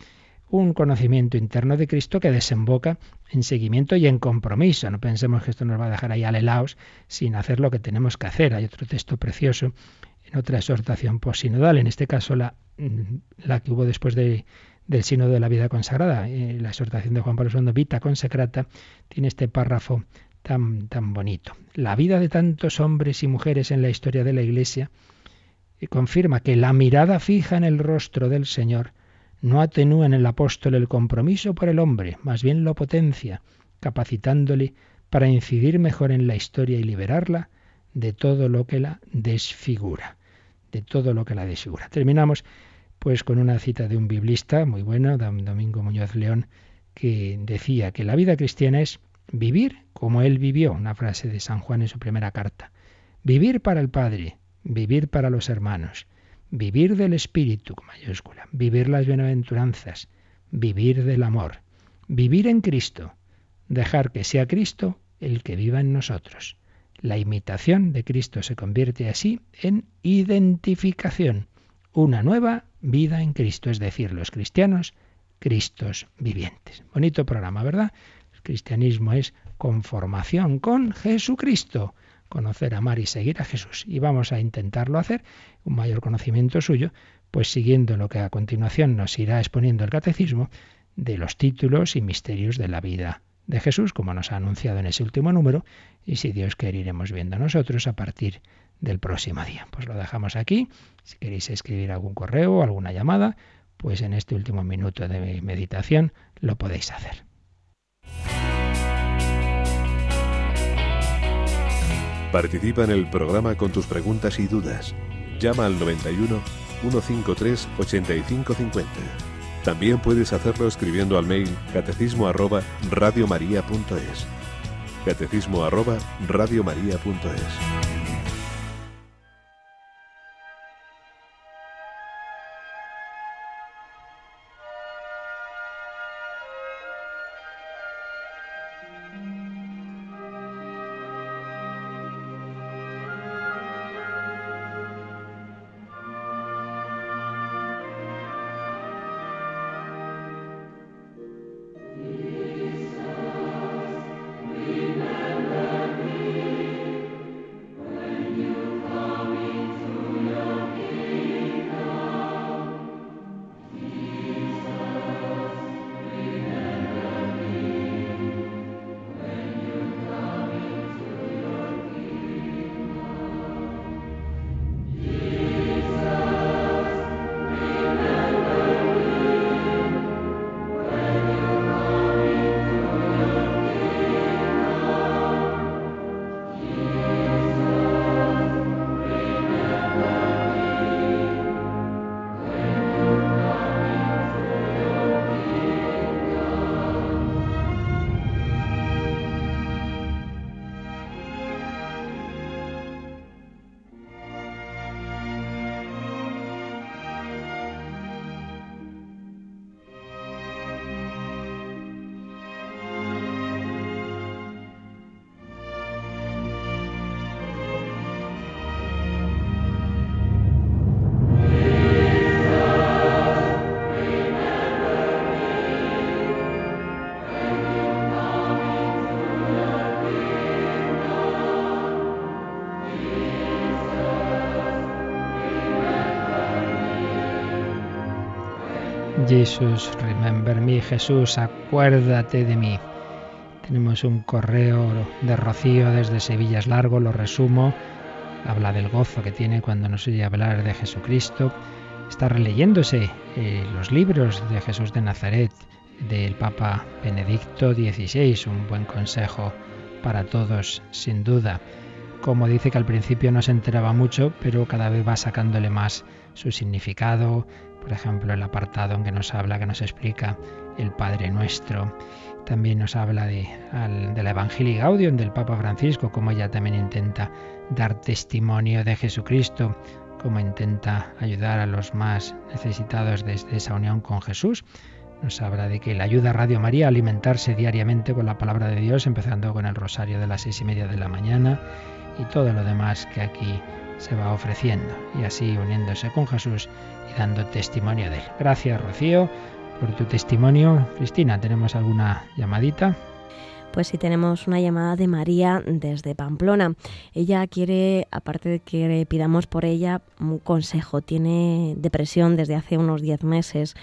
Un conocimiento interno de Cristo que desemboca en seguimiento y en compromiso. No pensemos que esto nos va a dejar ahí alelaos sin hacer lo que tenemos que hacer. Hay otro texto precioso en otra exhortación posinodal, en este caso la la que hubo después de, del Sino de la Vida Consagrada. Eh, la exhortación de Juan Pablo II, Vita Consecrata, tiene este párrafo tan, tan bonito. La vida de tantos hombres y mujeres en la historia de la Iglesia eh, confirma que la mirada fija en el rostro del Señor no atenúa en el apóstol el compromiso por el hombre, más bien lo potencia, capacitándole para incidir mejor en la historia y liberarla de todo lo que la desfigura, de todo lo que la desfigura. Terminamos pues con una cita de un biblista muy bueno, Domingo Muñoz León, que decía que la vida cristiana es vivir como él vivió, una frase de San Juan en su primera carta. Vivir para el Padre, vivir para los hermanos, vivir del Espíritu, con mayúscula, vivir las bienaventuranzas, vivir del amor, vivir en Cristo, dejar que sea Cristo el que viva en nosotros. La imitación de Cristo se convierte así en identificación, una nueva vida en Cristo, es decir, los cristianos, Cristos vivientes. Bonito programa, ¿verdad? El cristianismo es conformación con Jesucristo, conocer, amar y seguir a Jesús. Y vamos a intentarlo hacer, un mayor conocimiento suyo, pues siguiendo lo que a continuación nos irá exponiendo el catecismo de los títulos y misterios de la vida de Jesús, como nos ha anunciado en ese último número, y si Dios quiere iremos viendo nosotros a partir del próximo día. Pues lo dejamos aquí. Si queréis escribir algún correo o alguna llamada, pues en este último minuto de meditación lo podéis hacer. Participa en el programa con tus preguntas y dudas. Llama al 91 153 8550. También puedes hacerlo escribiendo al mail catecismo arroba radiomaria.es. Catecismo arroba radiomaria.es. Jesús, remember me, Jesús, acuérdate de mí. Tenemos un correo de Rocío desde Sevilla, es largo, lo resumo. Habla del gozo que tiene cuando nos oye hablar de Jesucristo. Está releyéndose eh, los libros de Jesús de Nazaret del Papa Benedicto XVI, un buen consejo para todos, sin duda. Como dice que al principio no se enteraba mucho, pero cada vez va sacándole más su significado, por ejemplo, el apartado en que nos habla, que nos explica el Padre Nuestro. También nos habla de, de la Evangelii Gaudium del Papa Francisco, como ella también intenta dar testimonio de Jesucristo, como intenta ayudar a los más necesitados desde esa unión con Jesús. Nos habla de que le ayuda a Radio María a alimentarse diariamente con la palabra de Dios, empezando con el rosario de las seis y media de la mañana y todo lo demás que aquí se va ofreciendo. Y así uniéndose con Jesús y dando testimonio de él. Gracias, Rocío, por tu testimonio. Cristina, ¿tenemos alguna llamadita? Pues sí, tenemos una llamada de María desde Pamplona. Ella quiere, aparte de que pidamos por ella un consejo, tiene depresión desde hace unos 10 meses.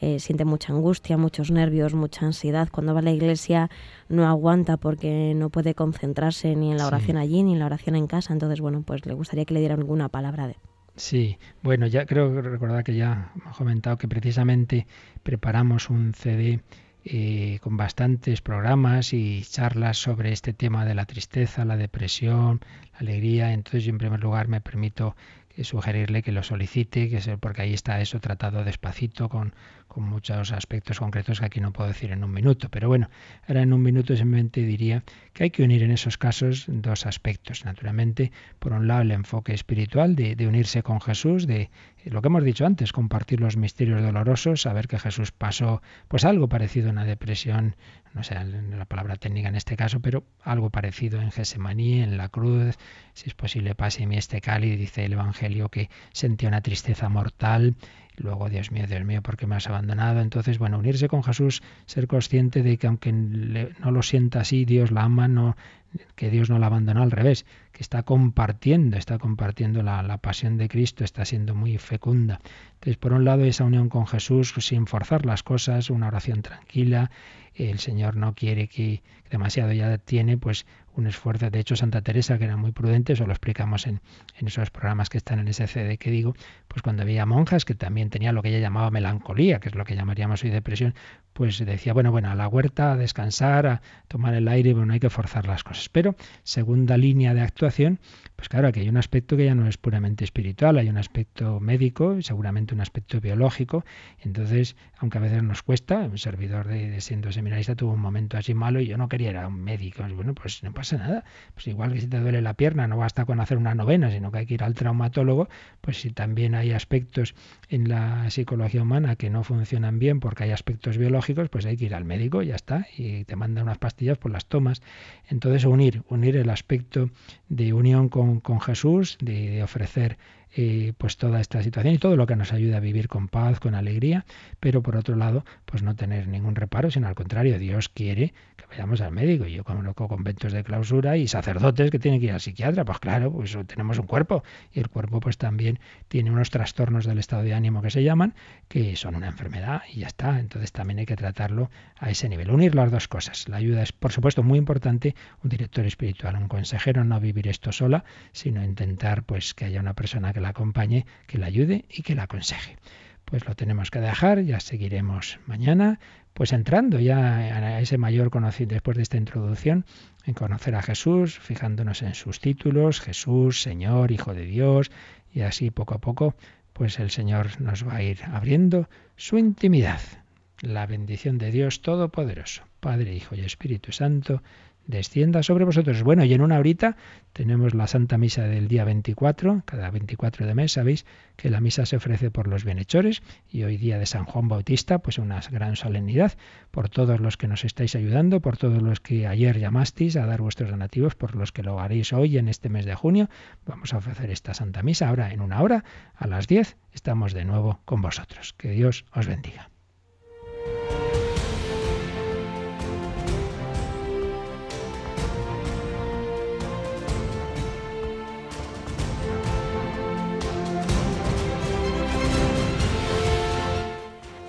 Eh, siente mucha angustia, muchos nervios, mucha ansiedad. Cuando va a la iglesia no aguanta porque no puede concentrarse ni en la oración allí ni en la oración en casa. Entonces, bueno, pues le gustaría que le diera alguna palabra de, Sí, bueno, ya creo recordar que ya hemos comentado que precisamente preparamos un CD eh, con bastantes programas y charlas sobre este tema de la tristeza, la depresión, la alegría. Entonces, yo en primer lugar me permito sugerirle que lo solicite, que porque ahí está eso tratado despacito con, con muchos aspectos concretos que aquí no puedo decir en un minuto. Pero bueno, ahora en un minuto simplemente diría que hay que unir en esos casos dos aspectos. Naturalmente, por un lado, el enfoque espiritual de, unirse con Jesús, de lo que hemos dicho antes, compartir los misterios dolorosos, saber que Jesús pasó pues algo parecido a una depresión no sé la palabra técnica en este caso, pero algo parecido en Gesemaní, en la cruz, si es posible pase mí este cáliz, dice el Evangelio que sentía una tristeza mortal, luego, Dios mío, Dios mío, ¿por qué me has abandonado? Entonces, bueno, unirse con Jesús, ser consciente de que aunque no lo sienta así, Dios la ama, no, que Dios no la abandonó al revés, que está compartiendo, está compartiendo la, la, pasión de Cristo, está siendo muy fecunda. Entonces, por un lado, esa unión con Jesús sin forzar las cosas, una oración tranquila el Señor no quiere que demasiado ya tiene, pues un esfuerzo. De hecho, Santa Teresa, que era muy prudente, eso lo explicamos en, en esos programas que están en ese CD que digo, pues cuando veía monjas que también tenían lo que ella llamaba melancolía, que es lo que llamaríamos hoy depresión, pues decía, bueno, bueno, a la huerta, a descansar, a tomar el aire, bueno, no hay que forzar las cosas. Pero segunda línea de actuación, pues claro, aquí hay un aspecto que ya no es puramente espiritual, hay un aspecto médico, seguramente un aspecto biológico. Entonces, aunque a veces nos cuesta, un servidor de, siendo seminarista tuvo un momento así malo y yo no quería ir a un médico. Bueno, pues no pasa nada. Pues igual que si te duele la pierna, no basta con hacer una novena, sino que hay que ir al traumatólogo, pues si también hay aspectos en la psicología humana que no funcionan bien porque hay aspectos biológicos, pues hay que ir al médico ya está. Y te mandan unas pastillas, pues las tomas. Entonces, unir, unir el aspecto de unión con, Jesús, de ofrecer eh, pues toda esta situación y todo lo que nos ayuda a vivir con paz, con alegría, pero por otro lado, pues no tener ningún reparo, sino al contrario, Dios quiere que vayamos al médico. Yo conozco conventos de clausura y sacerdotes que tienen que ir al psiquiatra, pues claro, pues tenemos un cuerpo y el cuerpo pues también tiene unos trastornos del estado de ánimo que se llaman, que son una enfermedad y ya está. Entonces también hay que tratarlo a ese nivel, unir las dos cosas. La ayuda es, por supuesto, muy importante, un director espiritual, un consejero, no vivir esto sola, sino intentar pues que haya una persona que la acompañe, que la ayude y que la aconseje. Pues lo tenemos que dejar, ya seguiremos mañana, pues entrando ya a ese mayor conocimiento después de esta introducción, en conocer a Jesús, fijándonos en sus títulos, Jesús, Señor, Hijo de Dios, y así poco a poco, pues el Señor nos va a ir abriendo su intimidad. La bendición de Dios Todopoderoso, Padre, Hijo y Espíritu Santo, descienda sobre vosotros. Bueno, y en una horita tenemos la Santa Misa del día 24, cada 24 de mes, sabéis que la misa se ofrece por los bienhechores y hoy día de San Juan Bautista, pues una gran solemnidad por todos los que nos estáis ayudando, por todos los que ayer llamasteis a dar vuestros donativos, por los que lo haréis hoy en este mes de junio. Vamos a ofrecer esta Santa Misa ahora en una hora, a las 10, estamos de nuevo con vosotros. Que Dios os bendiga.